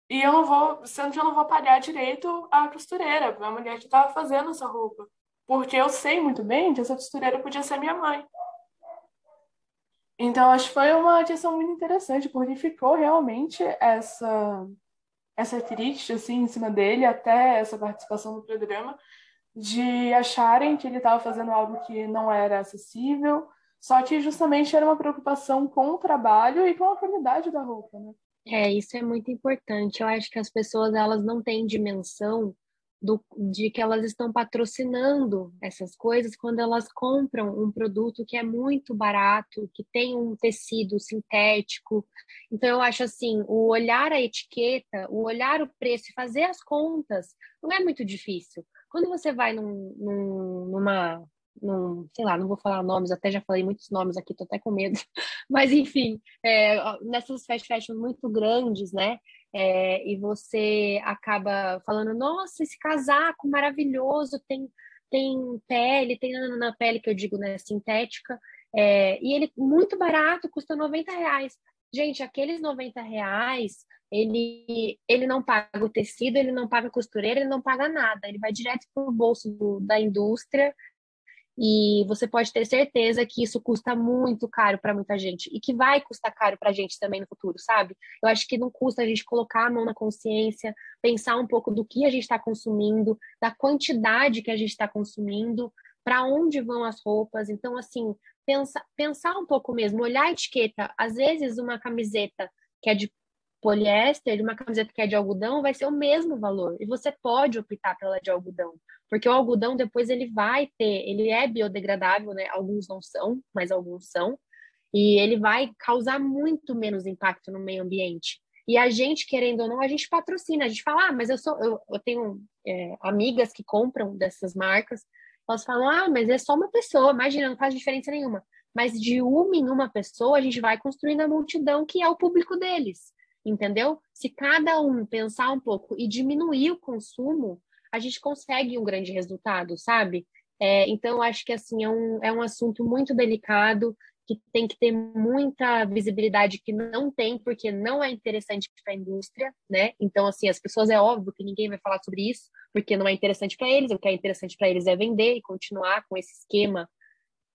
e eu não vou, sendo que eu não vou pagar direito a costureira, a mulher que estava fazendo essa roupa. Porque eu sei muito bem que essa costureira podia ser minha mãe. Então, acho que foi uma questão muito interessante, porque ficou realmente essa, essa crítica assim, em cima dele, até essa participação no programa, de acharem que ele estava fazendo algo que não era acessível, só que justamente era uma preocupação com o trabalho e com a qualidade da roupa, né? É, isso é muito importante. Eu acho que as pessoas elas não têm dimensão do, de que elas estão patrocinando essas coisas quando elas compram um produto que é muito barato, que tem um tecido sintético. Então, eu acho assim: o olhar a etiqueta, o olhar o preço e fazer as contas não é muito difícil. Quando você vai num, num, numa, num, sei lá, não vou falar nomes, até já falei muitos nomes aqui, tô até com medo, mas enfim, é, nessas fast muito grandes, né? É, e você acaba falando, nossa, esse casaco maravilhoso, tem, tem pele, tem na pele que eu digo, né, sintética, é, e ele muito barato, custa 90 reais. Gente, aqueles 90 reais, ele, ele não paga o tecido, ele não paga a costureira, ele não paga nada, ele vai direto para o bolso do, da indústria e você pode ter certeza que isso custa muito caro para muita gente e que vai custar caro para a gente também no futuro, sabe? Eu acho que não custa a gente colocar a mão na consciência, pensar um pouco do que a gente está consumindo, da quantidade que a gente está consumindo, para onde vão as roupas. Então, assim, pensa, pensar um pouco mesmo, olhar a etiqueta. Às vezes, uma camiseta que é de poliéster e uma camiseta que é de algodão vai ser o mesmo valor. E você pode optar pela de algodão, porque o algodão depois ele vai ter, ele é biodegradável, né? Alguns não são, mas alguns são. E ele vai causar muito menos impacto no meio ambiente. E a gente, querendo ou não, a gente patrocina, a gente fala, ah, mas eu sou, eu, eu tenho é, amigas que compram dessas marcas, elas falam, ah, mas é só uma pessoa, imagina, não faz diferença nenhuma. Mas de uma em uma pessoa, a gente vai construindo a multidão que é o público deles entendeu? Se cada um pensar um pouco e diminuir o consumo, a gente consegue um grande resultado, sabe? É, então, acho que assim é um, é um assunto muito delicado que tem que ter muita visibilidade que não tem, porque não é interessante para a indústria, né? Então, assim, as pessoas é óbvio que ninguém vai falar sobre isso, porque não é interessante para eles, o que é interessante para eles é vender e continuar com esse esquema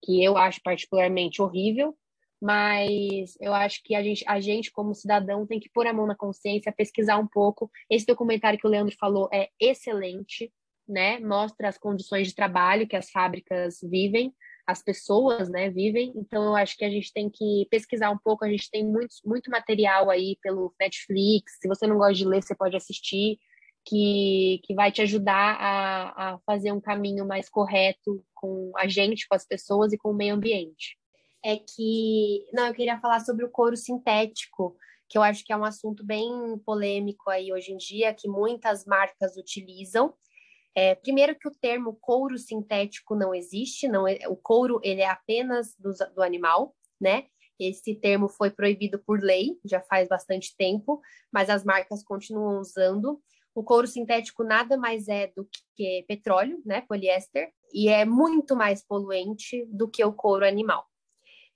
que eu acho particularmente horrível, mas eu acho que a gente, a gente, como cidadão, tem que pôr a mão na consciência, pesquisar um pouco. Esse documentário que o Leandro falou é excelente, né? Mostra as condições de trabalho que as fábricas vivem, as pessoas, né, vivem. Então, eu acho que a gente tem que pesquisar um pouco. A gente tem muito, muito material aí pelo Netflix. Se você não gosta de ler, você pode assistir, que, que vai te ajudar a, a fazer um caminho mais correto com a gente, com as pessoas e com o meio ambiente é que. Não, eu queria falar sobre o couro sintético, que eu acho que é um assunto bem polêmico aí hoje em dia, que muitas marcas utilizam. É, primeiro que o termo couro sintético não existe, não é, o couro ele é apenas do, do animal, né? Esse termo foi proibido por lei, já faz bastante tempo, mas as marcas continuam usando. O couro sintético nada mais é do que petróleo, né, poliéster, e é muito mais poluente do que o couro animal.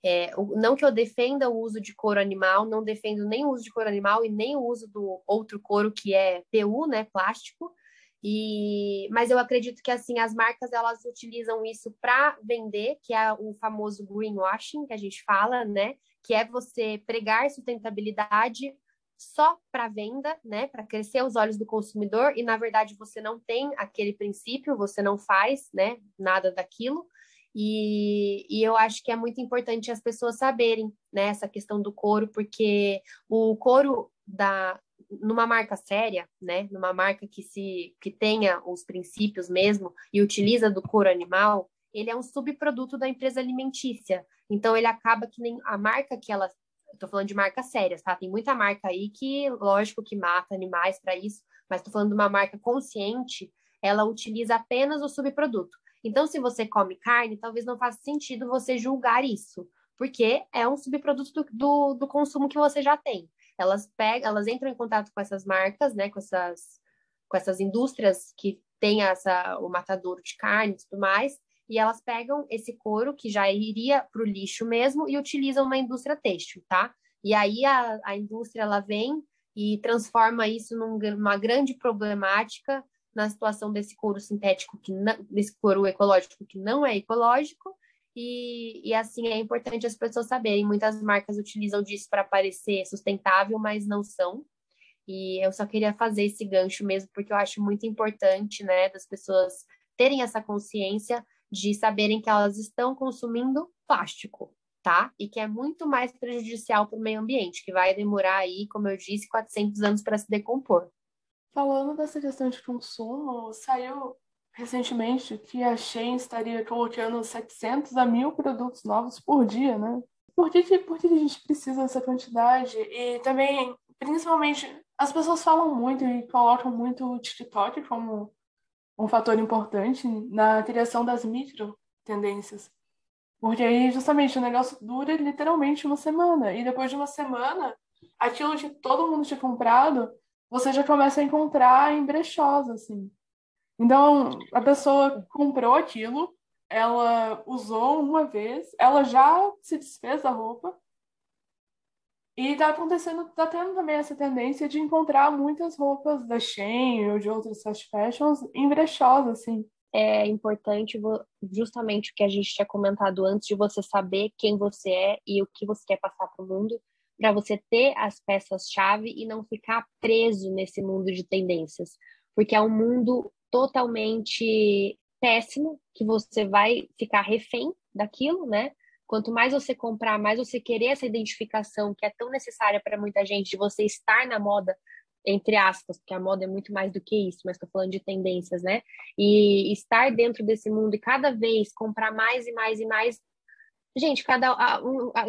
É, não que eu defenda o uso de couro animal, não defendo nem o uso de couro animal e nem o uso do outro couro que é PU, né, plástico. E, mas eu acredito que assim as marcas elas utilizam isso para vender, que é o famoso greenwashing que a gente fala, né? Que é você pregar sustentabilidade só para venda, né? Para crescer os olhos do consumidor e na verdade você não tem aquele princípio, você não faz, né? Nada daquilo. E, e, eu acho que é muito importante as pessoas saberem né, essa questão do couro, porque o couro da numa marca séria, né, numa marca que se que tenha os princípios mesmo e utiliza do couro animal, ele é um subproduto da empresa alimentícia. Então ele acaba que nem a marca que ela Estou falando de marcas sérias, tá? Tem muita marca aí que, lógico, que mata animais para isso, mas estou falando de uma marca consciente, ela utiliza apenas o subproduto. Então, se você come carne, talvez não faça sentido você julgar isso, porque é um subproduto do, do, do consumo que você já tem. Elas pegam, elas entram em contato com essas marcas, né, com essas, com essas indústrias que têm essa, o matadouro de carne e tudo mais, e elas pegam esse couro que já iria para o lixo mesmo e utilizam na indústria têxtil, tá? E aí a, a indústria ela vem e transforma isso numa grande problemática na situação desse couro sintético, que não, desse couro ecológico que não é ecológico, e, e assim é importante as pessoas saberem. Muitas marcas utilizam disso para parecer sustentável, mas não são. E eu só queria fazer esse gancho mesmo, porque eu acho muito importante, né, das pessoas terem essa consciência de saberem que elas estão consumindo plástico, tá? E que é muito mais prejudicial para o meio ambiente, que vai demorar aí, como eu disse, 400 anos para se decompor. Falando dessa questão de consumo, saiu recentemente que a Shein estaria colocando 700 a 1000 produtos novos por dia, né? Por que, que, por que a gente precisa dessa quantidade? E também, principalmente, as pessoas falam muito e colocam muito o TikTok como um fator importante na criação das micro tendências. Porque aí, justamente, o negócio dura literalmente uma semana. E depois de uma semana, aquilo que todo mundo tinha comprado, você já começa a encontrar em brechós, assim. Então, a pessoa comprou aquilo, ela usou uma vez, ela já se desfez da roupa, e tá acontecendo, tá tendo também essa tendência de encontrar muitas roupas da Shein ou de outras fast fashions em brechós, assim. É importante justamente o que a gente tinha comentado antes de você saber quem você é e o que você quer passar para o mundo, para você ter as peças-chave e não ficar preso nesse mundo de tendências, porque é um mundo totalmente péssimo que você vai ficar refém daquilo, né? Quanto mais você comprar, mais você querer essa identificação que é tão necessária para muita gente de você estar na moda, entre aspas, porque a moda é muito mais do que isso, mas estou falando de tendências, né? E estar dentro desse mundo e cada vez comprar mais e mais e mais. Gente, cada,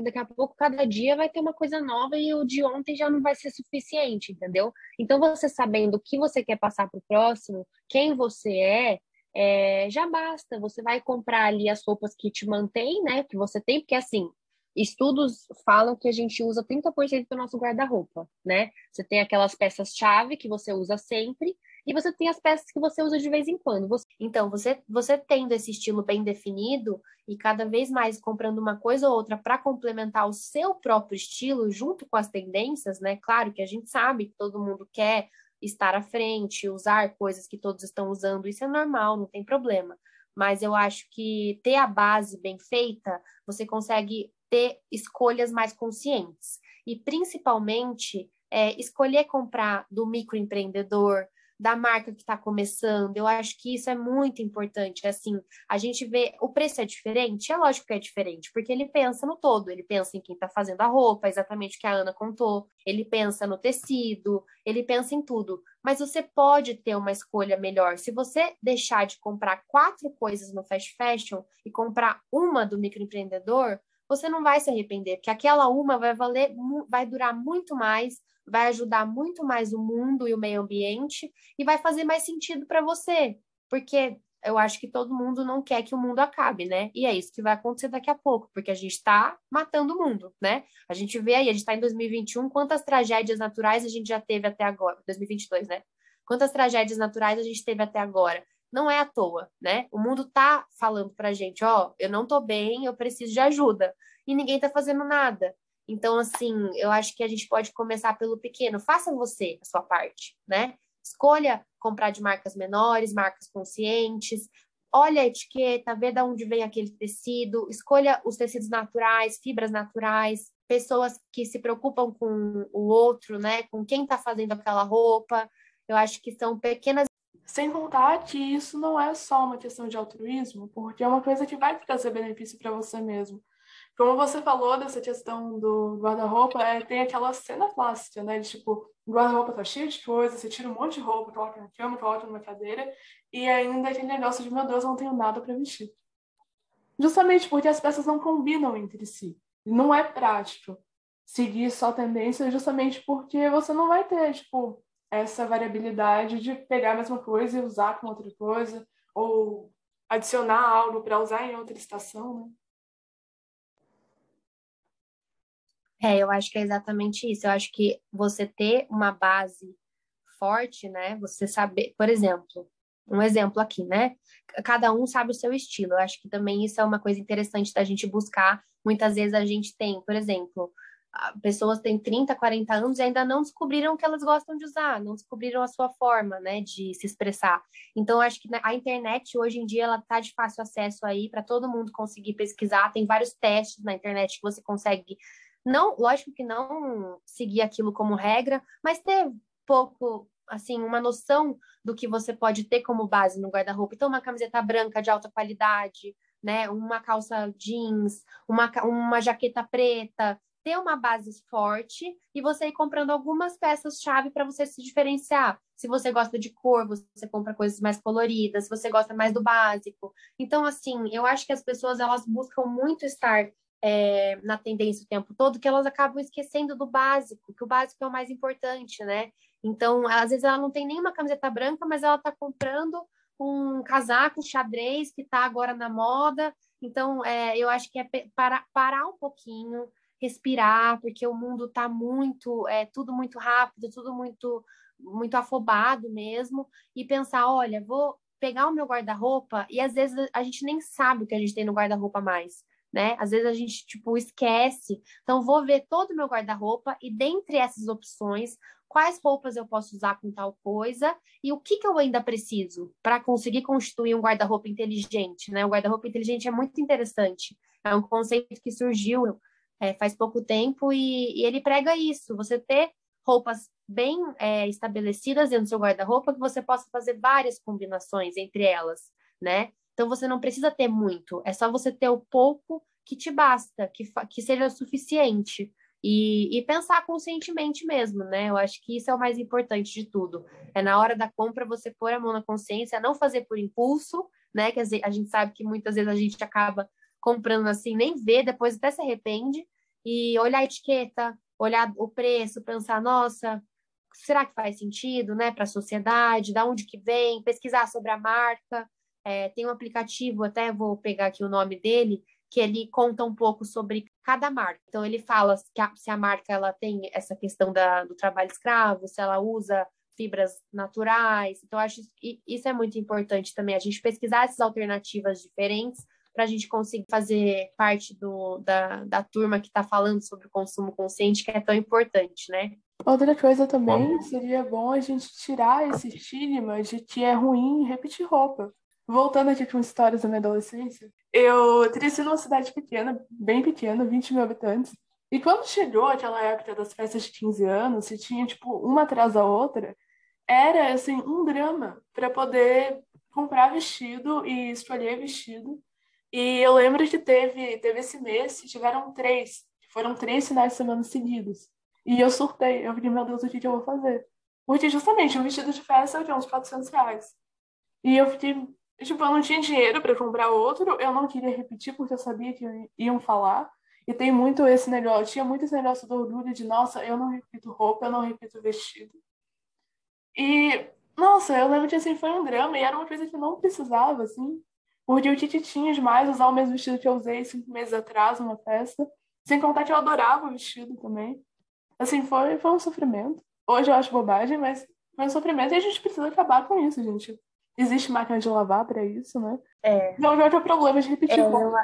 daqui a pouco, cada dia vai ter uma coisa nova e o de ontem já não vai ser suficiente, entendeu? Então, você sabendo o que você quer passar para o próximo, quem você é, é, já basta. Você vai comprar ali as roupas que te mantêm, né? Que você tem, porque assim, estudos falam que a gente usa 30% do nosso guarda-roupa, né? Você tem aquelas peças-chave que você usa sempre e você tem as peças que você usa de vez em quando. Você... Então, você, você tendo esse estilo bem definido e cada vez mais comprando uma coisa ou outra para complementar o seu próprio estilo junto com as tendências, né? Claro que a gente sabe que todo mundo quer estar à frente, usar coisas que todos estão usando, isso é normal, não tem problema. Mas eu acho que ter a base bem feita, você consegue ter escolhas mais conscientes. E principalmente é, escolher comprar do microempreendedor, da marca que está começando. Eu acho que isso é muito importante. Assim, a gente vê o preço é diferente, é lógico que é diferente, porque ele pensa no todo, ele pensa em quem está fazendo a roupa, exatamente o que a Ana contou, ele pensa no tecido, ele pensa em tudo. Mas você pode ter uma escolha melhor. Se você deixar de comprar quatro coisas no fast fashion e comprar uma do microempreendedor, você não vai se arrepender, porque aquela uma vai valer, vai durar muito mais, vai ajudar muito mais o mundo e o meio ambiente e vai fazer mais sentido para você, porque eu acho que todo mundo não quer que o mundo acabe, né? E é isso que vai acontecer daqui a pouco, porque a gente está matando o mundo, né? A gente vê aí, a gente está em 2021, quantas tragédias naturais a gente já teve até agora? 2022, né? Quantas tragédias naturais a gente teve até agora? Não é à toa, né? O mundo tá falando pra gente, ó, oh, eu não tô bem, eu preciso de ajuda. E ninguém tá fazendo nada. Então, assim, eu acho que a gente pode começar pelo pequeno. Faça você a sua parte, né? Escolha comprar de marcas menores, marcas conscientes. Olha a etiqueta, vê de onde vem aquele tecido. Escolha os tecidos naturais, fibras naturais. Pessoas que se preocupam com o outro, né? Com quem está fazendo aquela roupa. Eu acho que são pequenas sem contar que isso não é só uma questão de altruísmo, porque é uma coisa que vai trazer benefício para você mesmo. Como você falou dessa questão do guarda-roupa, é, tem aquela cena clássica, né? De, tipo, o guarda-roupa tá cheio de coisa, você tira um monte de roupa, coloca na cama, coloca numa cadeira, e ainda aquele negócio de, meu Deus, não tenho nada para vestir. Justamente porque as peças não combinam entre si. Não é prático seguir só tendência, justamente porque você não vai ter, tipo, essa variabilidade de pegar a mesma coisa e usar com outra coisa, ou adicionar algo para usar em outra estação, né? É, eu acho que é exatamente isso. Eu acho que você ter uma base forte, né? Você saber, por exemplo, um exemplo aqui, né? Cada um sabe o seu estilo. Eu acho que também isso é uma coisa interessante da gente buscar. Muitas vezes a gente tem, por exemplo, pessoas têm 30, 40 anos e ainda não descobriram o que elas gostam de usar, não descobriram a sua forma, né, de se expressar. Então, acho que a internet hoje em dia ela tá de fácil acesso aí para todo mundo conseguir pesquisar. Tem vários testes na internet que você consegue não, lógico que não seguir aquilo como regra, mas ter pouco, assim, uma noção do que você pode ter como base no guarda-roupa. Então, uma camiseta branca de alta qualidade, né? Uma calça jeans, uma, uma jaqueta preta, ter uma base forte e você ir comprando algumas peças-chave para você se diferenciar. Se você gosta de cor, você compra coisas mais coloridas, se você gosta mais do básico. Então, assim, eu acho que as pessoas elas buscam muito estar é, na tendência o tempo todo que elas acabam esquecendo do básico, que o básico é o mais importante, né? Então, às vezes ela não tem nenhuma camiseta branca, mas ela está comprando um casaco xadrez que está agora na moda. Então, é, eu acho que é para, parar um pouquinho, respirar, porque o mundo está muito, é tudo muito rápido, tudo muito, muito afobado mesmo, e pensar, olha, vou pegar o meu guarda-roupa e às vezes a gente nem sabe o que a gente tem no guarda-roupa mais. Né? Às vezes a gente tipo esquece. Então vou ver todo o meu guarda-roupa e dentre essas opções, quais roupas eu posso usar com tal coisa e o que, que eu ainda preciso para conseguir constituir um guarda-roupa inteligente, né? O guarda-roupa inteligente é muito interessante. É um conceito que surgiu é, faz pouco tempo e, e, ele prega isso. Você ter roupas bem é, estabelecidas dentro do seu guarda-roupa que você possa fazer várias combinações entre elas, né? Então você não precisa ter muito, é só você ter o pouco que te basta, que, que seja suficiente. E, e, pensar conscientemente mesmo, né? Eu acho que isso é o mais importante de tudo. É na hora da compra você pôr a mão na consciência, não fazer por impulso, né? Que a gente sabe que muitas vezes a gente acaba comprando assim, nem vê, depois até se arrepende, e olhar a etiqueta, olhar o preço, pensar, nossa, será que faz sentido, né, para a sociedade? Da onde que vem? Pesquisar sobre a marca. É, tem um aplicativo, até vou pegar aqui o nome dele, que ele conta um pouco sobre cada marca. Então ele fala que a, se a marca ela tem essa questão da, do trabalho escravo, se ela usa fibras naturais. Então acho que isso é muito importante também a gente pesquisar essas alternativas diferentes para a gente conseguir fazer parte do, da, da turma que está falando sobre o consumo consciente, que é tão importante, né? Outra coisa também seria bom a gente tirar esse estigma de que é ruim repetir roupa. Voltando aqui com histórias da minha adolescência, eu cresci numa cidade pequena, bem pequena, 20 mil habitantes. E quando chegou aquela época das festas de 15 anos, se tinha, tipo, uma atrás da outra, era, assim, um drama para poder comprar vestido e escolher vestido. E eu lembro que teve, teve esse mês, tiveram três, foram três finais de semana seguidos. E eu surtei, eu fiquei, meu Deus, o que, que eu vou fazer? Porque justamente um vestido de festa é uns 400 reais. E eu fiquei, Tipo, eu não tinha dinheiro para comprar outro, eu não queria repetir porque eu sabia que iam falar. E tem muito esse negócio, tinha muito esse negócio do orgulho de, nossa, eu não repito roupa, eu não repito vestido. E, nossa, eu lembro que assim, foi um drama e era uma coisa que eu não precisava, assim. Porque Titi tinha demais usar o mesmo vestido que eu usei cinco meses atrás numa festa. Sem contar que eu adorava o vestido também. Assim, foi, foi um sofrimento. Hoje eu acho bobagem, mas foi um sofrimento e a gente precisa acabar com isso, gente. Existe máquina de lavar para isso, né? É. Não, não é problema de repetir. É, eu,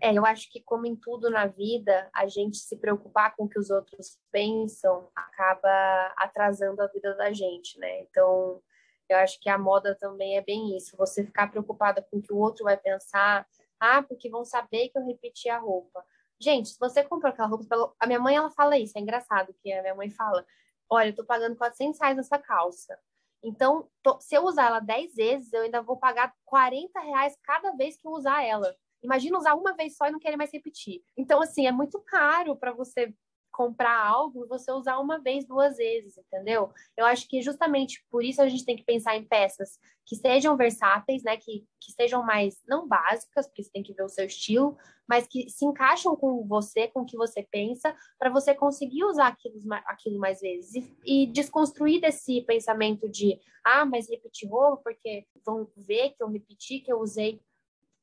é, eu acho que, como em tudo na vida, a gente se preocupar com o que os outros pensam acaba atrasando a vida da gente, né? Então, eu acho que a moda também é bem isso. Você ficar preocupada com o que o outro vai pensar. Ah, porque vão saber que eu repeti a roupa. Gente, se você comprou aquela roupa... A minha mãe, ela fala isso. É engraçado que a minha mãe fala. Olha, eu tô pagando 400 reais nessa calça. Então, tô, se eu usar ela 10 vezes, eu ainda vou pagar 40 reais cada vez que eu usar ela. Imagina usar uma vez só e não querer mais repetir. Então, assim, é muito caro para você comprar algo e você usar uma vez, duas vezes, entendeu? Eu acho que justamente por isso a gente tem que pensar em peças que sejam versáteis, né? Que, que sejam mais, não básicas, porque você tem que ver o seu estilo, mas que se encaixam com você, com o que você pensa, para você conseguir usar aquilo, aquilo mais vezes. E, e, desconstruir desse pensamento de, ah, mas repetir roupa, porque vão ver que eu repeti, que eu usei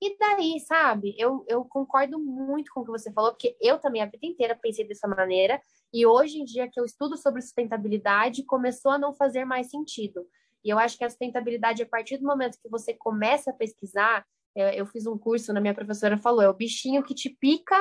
e daí, sabe? Eu, eu concordo muito com o que você falou, porque eu também a vida inteira pensei dessa maneira, e hoje em dia que eu estudo sobre sustentabilidade, começou a não fazer mais sentido. E eu acho que a sustentabilidade, a partir do momento que você começa a pesquisar, eu, eu fiz um curso, na minha professora falou, é o bichinho que te pica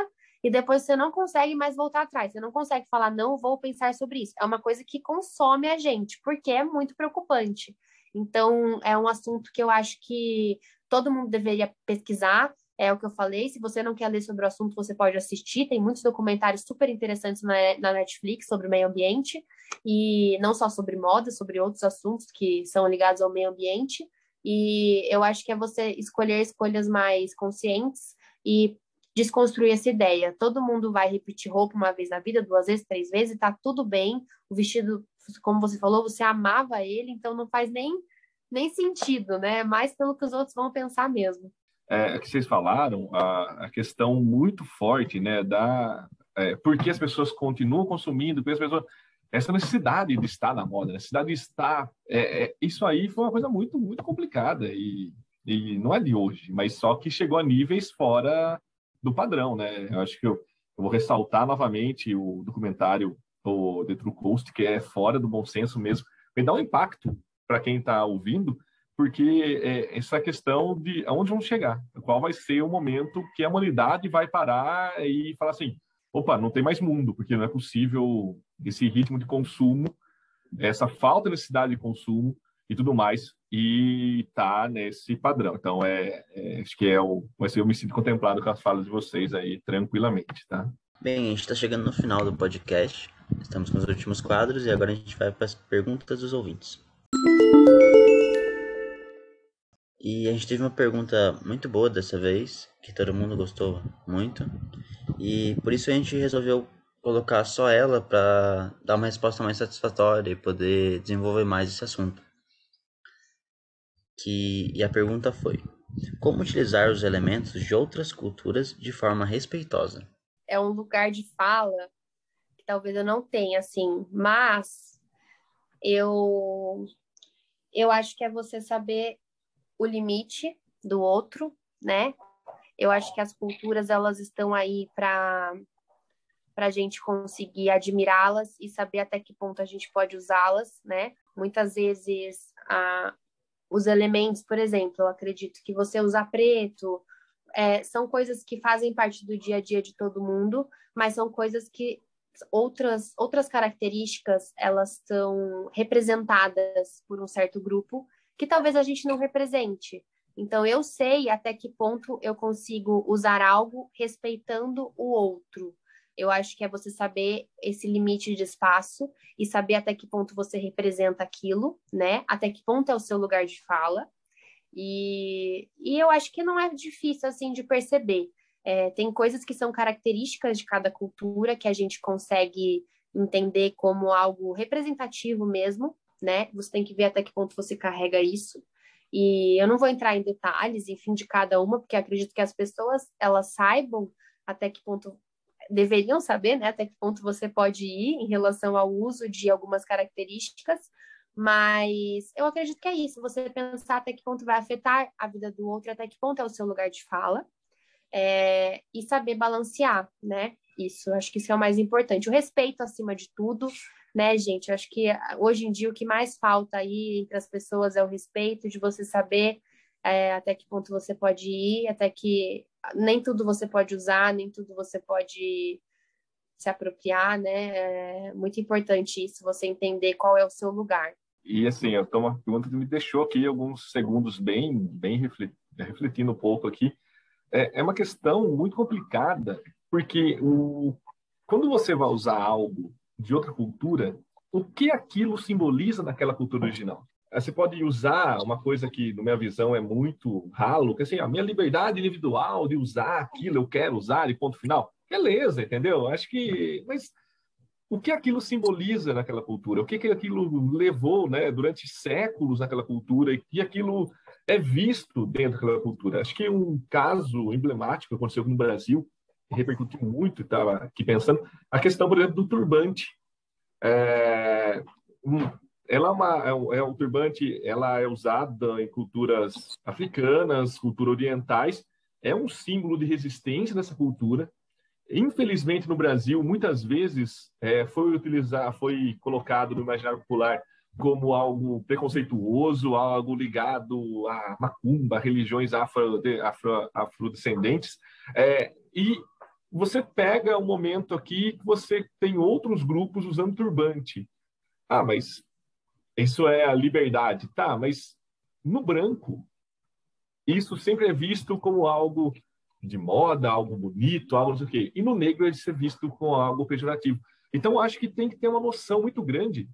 e depois você não consegue mais voltar atrás. Você não consegue falar, não vou pensar sobre isso. É uma coisa que consome a gente, porque é muito preocupante. Então, é um assunto que eu acho que todo mundo deveria pesquisar. É o que eu falei. Se você não quer ler sobre o assunto, você pode assistir. Tem muitos documentários super interessantes na, Netflix sobre meio ambiente. E não só sobre moda, sobre outros assuntos que são ligados ao meio ambiente. E eu acho que é você escolher escolhas mais conscientes e desconstruir essa ideia. Todo mundo vai repetir roupa uma vez na vida, duas vezes, três vezes, e tá tudo bem. O vestido, como você falou, você amava ele, então não faz nem nem sentido, né? Mais pelo que os outros vão pensar mesmo. É, que vocês falaram, a, a questão muito forte, né, da é, por que as pessoas continuam consumindo, porque as pessoas essa necessidade de estar na moda, necessidade de estar. É, é, isso aí foi uma coisa muito, muito complicada e, e não é de hoje, mas só que chegou a níveis fora do padrão, né? Eu acho que eu, eu vou ressaltar novamente o documentário o The True Coast, que é fora do bom senso mesmo, me dá um impacto para quem está ouvindo, porque é essa questão de aonde vamos chegar, qual vai ser o momento que a humanidade vai parar e falar assim, opa, não tem mais mundo, porque não é possível esse ritmo de consumo, essa falta de necessidade de consumo e tudo mais, e tá nesse padrão. Então, é, é acho que é o, vai ser me sinto contemplado com as falas de vocês aí, tranquilamente, tá? Bem, a gente está chegando no final do podcast, estamos com os últimos quadros e agora a gente vai para as perguntas dos ouvintes. E a gente teve uma pergunta muito boa dessa vez, que todo mundo gostou muito. E por isso a gente resolveu colocar só ela para dar uma resposta mais satisfatória e poder desenvolver mais esse assunto. Que, e a pergunta foi: Como utilizar os elementos de outras culturas de forma respeitosa? É um lugar de fala que talvez eu não tenha, assim, mas eu eu acho que é você saber o limite do outro, né? Eu acho que as culturas elas estão aí para para a gente conseguir admirá-las e saber até que ponto a gente pode usá-las, né? Muitas vezes a, os elementos, por exemplo, eu acredito que você usar preto é, são coisas que fazem parte do dia a dia de todo mundo, mas são coisas que outras outras características elas são representadas por um certo grupo que talvez a gente não represente. Então, eu sei até que ponto eu consigo usar algo respeitando o outro. Eu acho que é você saber esse limite de espaço e saber até que ponto você representa aquilo, né? Até que ponto é o seu lugar de fala. E, e eu acho que não é difícil, assim, de perceber. É, tem coisas que são características de cada cultura que a gente consegue entender como algo representativo mesmo, né? Você tem que ver até que ponto você carrega isso. E eu não vou entrar em detalhes, enfim, de cada uma, porque acredito que as pessoas elas saibam até que ponto deveriam saber, né? Até que ponto você pode ir em relação ao uso de algumas características, mas eu acredito que é isso. Você pensar até que ponto vai afetar a vida do outro, até que ponto é o seu lugar de fala, é, e saber balancear, né? Isso, acho que isso é o mais importante. O respeito acima de tudo, né, gente? Acho que ah, hoje em dia o que mais falta aí entre as pessoas é o respeito, de você saber é, até que ponto você pode ir, até que nem tudo você pode usar, nem tudo você pode se apropriar, né? É muito importante isso, você entender qual é o seu lugar. E assim, eu tô uma pergunta que me deixou aqui alguns segundos bem, bem refletindo um pouco aqui. É, é uma questão muito complicada, porque o, quando você vai usar algo de outra cultura, o que aquilo simboliza naquela cultura original? Você pode usar uma coisa que, na minha visão, é muito ralo, que assim, a minha liberdade individual de usar aquilo, eu quero usar, e ponto final. Beleza, entendeu? Acho que. Mas o que aquilo simboliza naquela cultura? O que, que aquilo levou né, durante séculos naquela cultura e aquilo é visto dentro daquela cultura? Acho que um caso emblemático que aconteceu no Brasil repercutiu muito, estava aqui pensando, a questão, por exemplo, do turbante. É, ela é, uma, é, um, é turbante, ela é usada em culturas africanas, culturas orientais, é um símbolo de resistência dessa cultura. Infelizmente, no Brasil, muitas vezes é, foi utilizar, foi colocado no imaginário popular como algo preconceituoso, algo ligado à macumba, religiões afro, afro, afrodescendentes. É, e você pega um momento aqui que você tem outros grupos usando turbante. Ah, mas isso é a liberdade. Tá, mas no branco, isso sempre é visto como algo de moda, algo bonito, algo não sei o quê. E no negro, ele é visto como algo pejorativo. Então, acho que tem que ter uma noção muito grande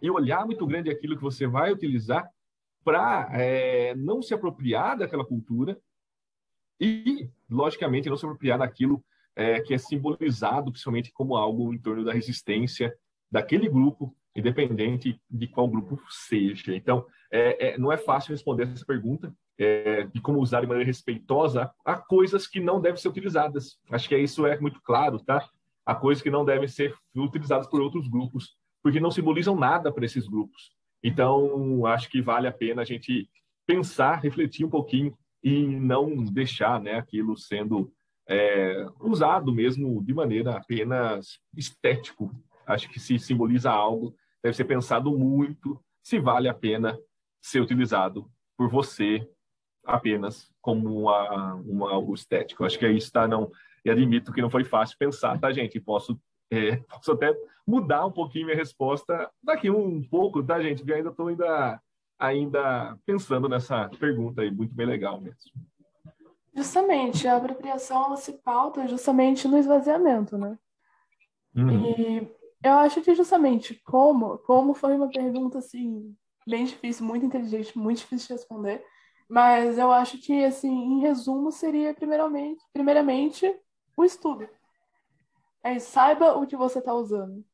e olhar muito grande aquilo que você vai utilizar para é, não se apropriar daquela cultura e, logicamente, não se apropriar daquilo é, que é simbolizado principalmente como algo em torno da resistência daquele grupo, independente de qual grupo seja. Então, é, é, não é fácil responder essa pergunta é, de como usar de maneira respeitosa a coisas que não devem ser utilizadas. Acho que isso é muito claro, tá? Há coisas que não devem ser utilizadas por outros grupos porque não simbolizam nada para esses grupos. Então, acho que vale a pena a gente pensar, refletir um pouquinho e não deixar né, aquilo sendo é, usado mesmo de maneira apenas estético. Acho que se simboliza algo, deve ser pensado muito se vale a pena ser utilizado por você apenas como uma, uma algo estético. Acho que aí está não e admito que não foi fácil pensar, tá gente? Posso é, posso até mudar um pouquinho minha resposta daqui um pouco, tá gente? Porque ainda estou ainda ainda pensando nessa pergunta aí, muito bem legal mesmo. Justamente, a apropriação ela se pauta justamente no esvaziamento, né? Uhum. E eu acho que justamente como, como foi uma pergunta assim, bem difícil, muito inteligente, muito difícil de responder, mas eu acho que assim, em resumo, seria primeiramente, primeiramente o estudo. É, saiba o que você está usando.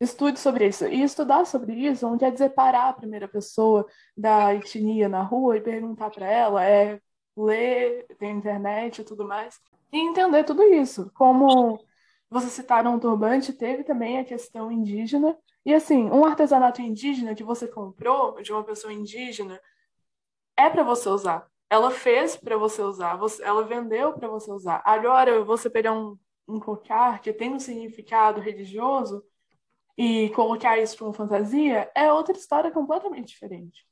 Estude sobre isso. E estudar sobre isso não quer dizer parar a primeira pessoa da etnia na rua e perguntar para ela, é ler, tem internet e tudo mais, e entender tudo isso. Como você citaram um turbante, teve também a questão indígena. E assim, um artesanato indígena que você comprou de uma pessoa indígena é para você usar. Ela fez para você usar, ela vendeu para você usar. Agora, você pegar um, um que tem um significado religioso e colocar isso como fantasia é outra história completamente diferente.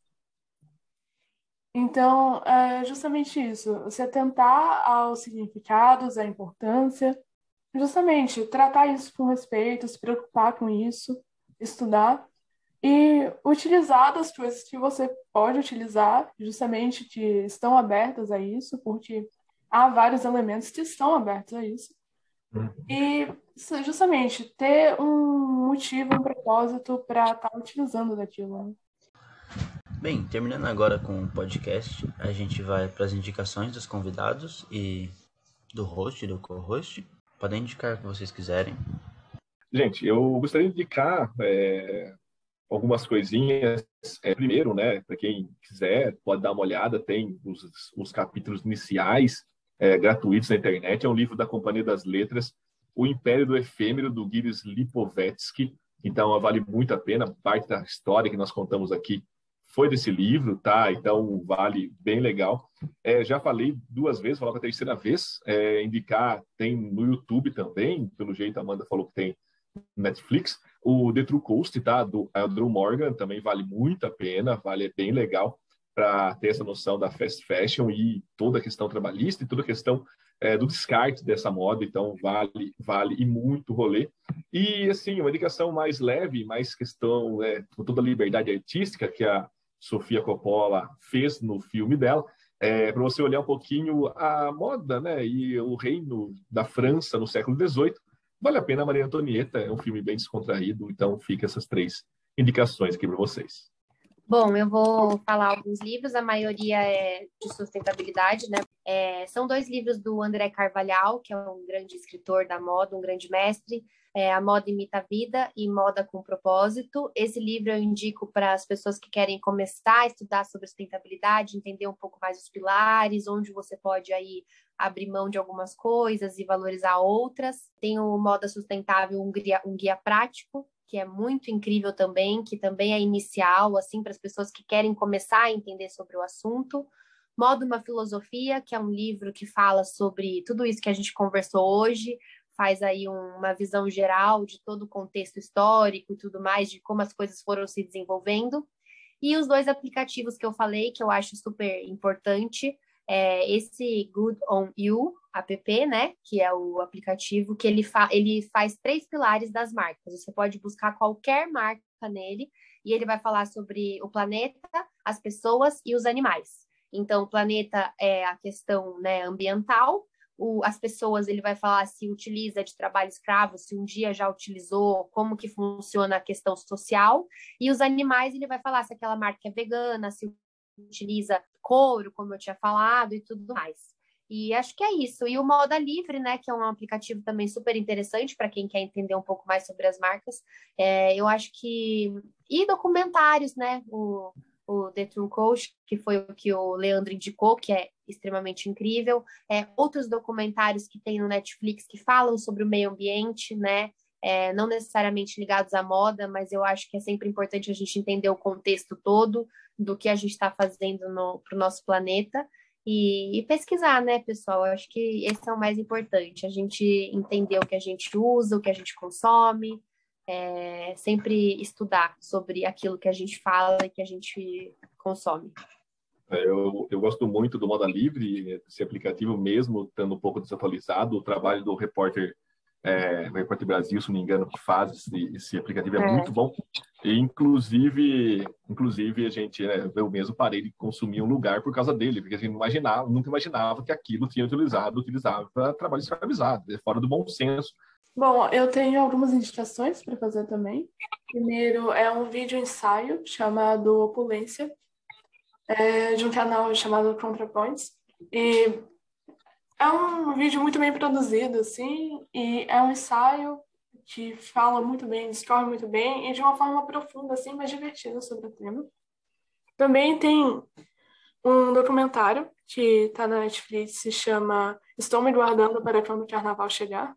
Então, é justamente isso, você atentar aos significados, à importância, justamente tratar isso com respeito, se preocupar com isso, estudar e utilizar das coisas que você pode utilizar, justamente que estão abertas a isso, porque há vários elementos que estão abertos a isso. E justamente ter um motivo, um propósito para estar tá utilizando daquilo. Né? Bem, terminando agora com o podcast, a gente vai para as indicações dos convidados e do host, do co-host. Podem indicar o que vocês quiserem. Gente, eu gostaria de indicar é, algumas coisinhas. É, primeiro, né, para quem quiser, pode dar uma olhada, tem os, os capítulos iniciais é, gratuitos na internet. É um livro da Companhia das Letras, O Império do Efêmero, do Gilles Lipovetsky. Então, vale muito a pena. Parte da história que nós contamos aqui foi desse livro, tá? Então vale bem legal. É, já falei duas vezes, falar a terceira vez. É, indicar tem no YouTube também, pelo jeito a Amanda falou que tem Netflix. O The True Coast, tá? Do Andrew Morgan também vale muito a pena, vale é bem legal para ter essa noção da fast fashion e toda a questão trabalhista e toda a questão é, do descarte dessa moda, então vale, vale e muito rolê. E assim, uma indicação mais leve, mais questão, é, com toda a liberdade artística que a Sofia Coppola fez no filme dela, é, para você olhar um pouquinho a moda né, e o reino da França no século XVIII. Vale a pena Maria Antonieta, é um filme bem descontraído, então fica essas três indicações aqui para vocês. Bom, eu vou falar alguns livros, a maioria é de sustentabilidade, né? É, são dois livros do André Carvalhal, que é um grande escritor da moda, um grande mestre, é, A Moda Imita a Vida e Moda com Propósito. Esse livro eu indico para as pessoas que querem começar a estudar sobre sustentabilidade, entender um pouco mais os pilares, onde você pode aí abrir mão de algumas coisas e valorizar outras. Tem o Moda Sustentável, um guia, um guia prático, que é muito incrível também, que também é inicial, assim, para as pessoas que querem começar a entender sobre o assunto. Modo uma Filosofia, que é um livro que fala sobre tudo isso que a gente conversou hoje, faz aí uma visão geral de todo o contexto histórico e tudo mais, de como as coisas foram se desenvolvendo. E os dois aplicativos que eu falei, que eu acho super importante, é esse Good on You app, né, que é o aplicativo que ele, fa ele faz três pilares das marcas. Você pode buscar qualquer marca nele e ele vai falar sobre o planeta, as pessoas e os animais. Então, o planeta é a questão né, ambiental, o, as pessoas, ele vai falar se utiliza de trabalho escravo, se um dia já utilizou, como que funciona a questão social, e os animais, ele vai falar se aquela marca é vegana, se utiliza couro, como eu tinha falado, e tudo mais. E acho que é isso. E o Moda Livre, né, que é um aplicativo também super interessante para quem quer entender um pouco mais sobre as marcas. É, eu acho que. E documentários, né? O, o The True Coach, que foi o que o Leandro indicou, que é extremamente incrível. É, outros documentários que tem no Netflix que falam sobre o meio ambiente, né? é, não necessariamente ligados à moda, mas eu acho que é sempre importante a gente entender o contexto todo do que a gente está fazendo para o no, nosso planeta e, e, pesquisar, né, pessoal? Eu acho que esse é o mais importante, a gente entender o que a gente usa, o que a gente consome, é, sempre estudar sobre aquilo que a gente fala e que a gente consome. É, eu, eu gosto muito do Moda Livre, esse aplicativo mesmo, estando um pouco desatualizado, o trabalho do repórter é, o Repórter Brasil, se não me engano, que faz esse, esse aplicativo é, é, muito bom. E, inclusive, inclusive a gente, né, eu mesmo parei de consumir um lugar por causa dele, porque a gente não imaginava, nunca imaginava que aquilo tinha utilizado, utilizado para trabalho escravizado, é fora do bom senso. Bom, eu tenho algumas indicações para fazer também. Primeiro é um vídeo ensaio chamado Opulência, é, de um canal chamado ContraPoints. E é um vídeo muito bem produzido, assim, e é um ensaio que fala muito bem, discorre muito bem, e de uma forma profunda, assim, mas divertida sobre o tema. Também tem um documentário que está na Netflix, se chama Estou Me Guardando para Quando o Carnaval Chegar,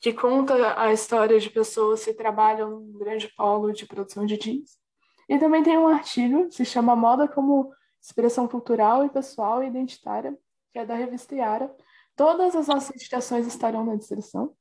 que conta a história de pessoas que trabalham num grande polo de produção de jeans. E também tem um artigo se chama Moda como Expressão Cultural e Pessoal e Identitária, que é da revista Yara, Todas as nossas indicações estarão na descrição.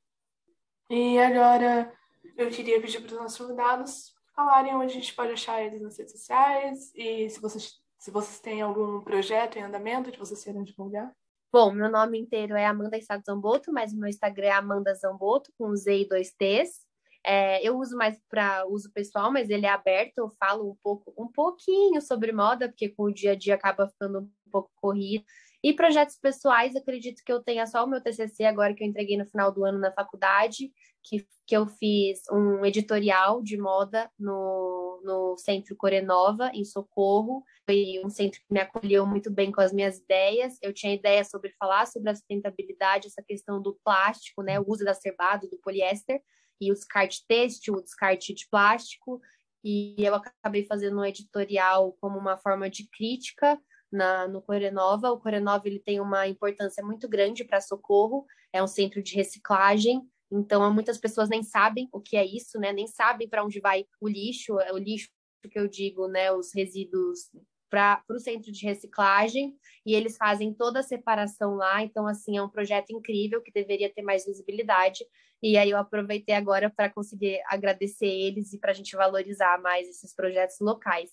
E agora eu queria pedir para os nossos convidados falarem onde a gente pode achar eles nas redes sociais e se vocês, se vocês têm algum projeto em andamento que vocês queiram divulgar. Bom, meu nome inteiro é Amanda Estado Zamboto, mas o meu Instagram é Amanda Zamboto, com Z e dois T's. É, eu uso mais para uso pessoal, mas ele é aberto. Eu falo um pouco, um pouquinho sobre moda, porque com o dia a dia acaba ficando um pouco corrido. E projetos pessoais, acredito que eu tenha só o meu TCC agora que eu entreguei no final do ano na faculdade, que, que eu fiz um editorial de moda no, no Centro Corenova, em Socorro. Foi um centro que me acolheu muito bem com as minhas ideias. Eu tinha ideia sobre falar sobre a sustentabilidade, essa questão do plástico, né, o uso exacerbado do poliéster e o descarte têxtil, o descarte de plástico. E eu acabei fazendo um editorial como uma forma de crítica na, no Corenova. O Corenova ele tem uma importância muito grande para Socorro, é um centro de reciclagem, então muitas pessoas nem sabem o que é isso, né? Nem sabem para onde vai o lixo, é o lixo que eu digo, né? Os resíduos para o centro de reciclagem e eles fazem toda a separação lá. Então, assim, é um projeto incrível que deveria ter mais visibilidade. E aí eu aproveitei agora para conseguir agradecer eles e para a gente valorizar mais esses projetos locais.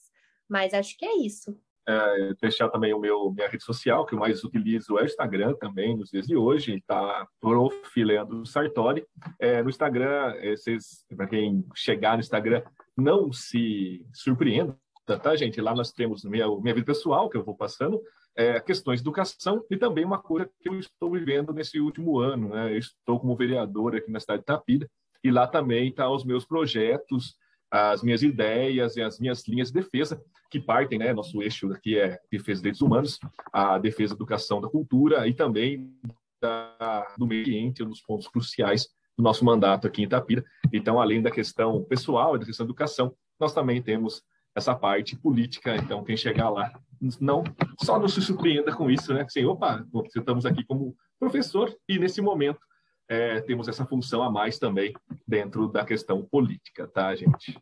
Mas acho que é isso é, deixar também o meu minha rede social, que eu mais utilizo é o Instagram também, nos dias de hoje, está prof. Leandro Sartori. É, no Instagram, é, para quem chegar no Instagram, não se surpreenda, tá, gente? Lá nós temos minha, minha vida pessoal, que eu vou passando, é, questões de educação e também uma coisa que eu estou vivendo nesse último ano. Né? Eu estou como vereador aqui na cidade de Tapira, e lá também estão tá os meus projetos, as minhas ideias e as minhas linhas de defesa, que partem, né, nosso eixo aqui é defesa dos direitos humanos, a defesa da educação da cultura e também da, do meio ambiente, um dos pontos cruciais do nosso mandato aqui em Itapira. Então, além da questão pessoal e da questão da educação, nós também temos essa parte política. Então, quem chegar lá, não só não se surpreenda com isso, né? Assim, opa, estamos aqui como professor e nesse momento é, temos essa função a mais também dentro da questão política, tá, gente?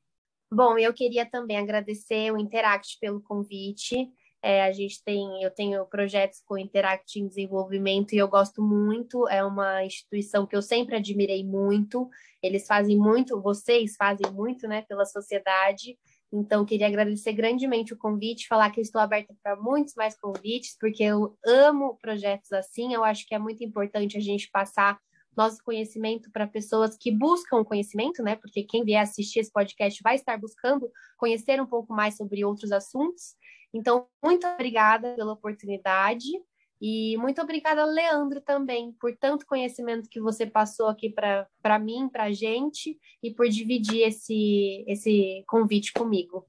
Bom, eu queria também agradecer o Interact pelo convite. É, a gente tem, eu tenho projetos com Interact em desenvolvimento e eu gosto muito. É uma instituição que eu sempre admirei muito. Eles fazem muito, vocês fazem muito, né, pela sociedade. Então, queria agradecer grandemente o convite, falar que estou aberta para muitos mais convites, porque eu amo projetos assim. Eu acho que é muito importante a gente passar nosso conhecimento para pessoas que buscam conhecimento, né? Porque quem vier assistir esse podcast vai estar buscando conhecer um pouco mais sobre outros assuntos. Então, muito obrigada pela oportunidade e muito obrigada, Leandro, também, por tanto conhecimento que você passou aqui para mim, para a gente, e por dividir esse, esse convite comigo.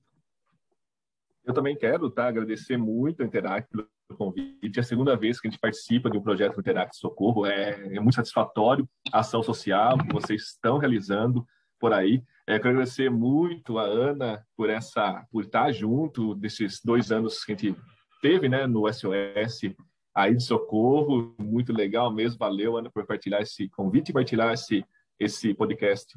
Eu também quero tá, agradecer muito a Interact pelo convite. É a segunda vez que a gente participa de um projeto Interact Socorro. É, é, muito satisfatório a ação social que vocês estão realizando por aí. É, quero agradecer muito a Ana por essa, por estar junto desses dois anos que a gente teve, né, no SOS aí de Socorro. Muito legal mesmo. Valeu, Ana, por partilhar esse convite e partilhar esse, esse podcast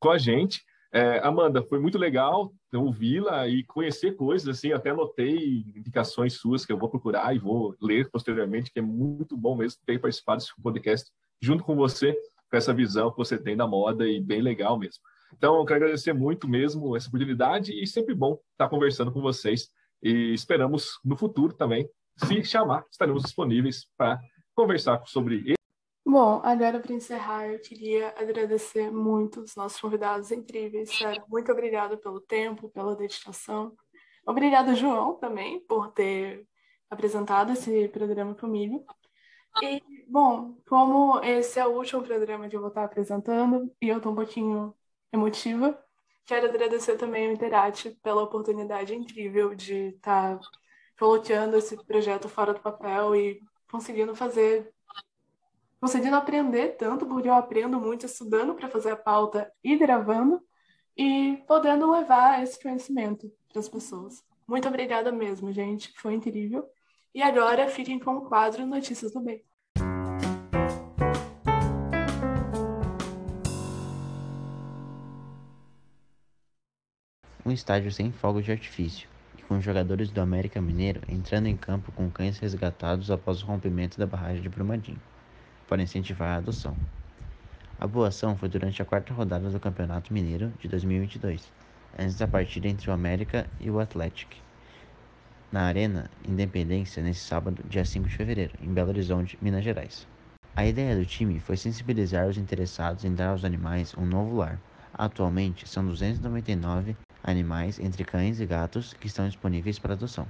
com a gente. É, Amanda, foi muito legal ouvi-la e conhecer coisas, assim, até anotei indicações suas que eu vou procurar e vou ler posteriormente, que é muito bom mesmo ter participado desse podcast junto com você, com essa visão que você tem da moda e bem legal mesmo. Então, eu quero agradecer muito mesmo essa oportunidade e sempre bom estar conversando com vocês e esperamos no futuro também, se chamar, estaremos disponíveis para conversar sobre Bom, agora para encerrar, eu queria agradecer muito os nossos convidados incríveis, sério. Muito obrigada pelo tempo, pela dedicação. Obrigada, João, também, por ter apresentado esse programa comigo. E, bom, como esse é o último programa que eu vou estar apresentando, e eu estou um pouquinho emotiva, quero agradecer também ao Interati pela oportunidade incrível de estar colocando esse projeto fora do papel e conseguindo fazer conseguindo aprender tanto, porque eu aprendo muito estudando para fazer a pauta e gravando, e podendo levar esse conhecimento para as pessoas. Muito obrigada mesmo, gente. Foi incrível. E agora fiquem com o quadro Notícias do Bem. Um estádio sem fogos de artifício e com jogadores do América Mineiro entrando em campo com cães resgatados após o rompimento da barragem de Brumadinho para incentivar a adoção. A boa ação foi durante a quarta rodada do Campeonato Mineiro de 2022, antes da partida entre o América e o Atlético, na Arena Independência nesse sábado, dia 5 de fevereiro, em Belo Horizonte, Minas Gerais. A ideia do time foi sensibilizar os interessados em dar aos animais um novo lar. Atualmente, são 299 animais entre cães e gatos que estão disponíveis para adoção.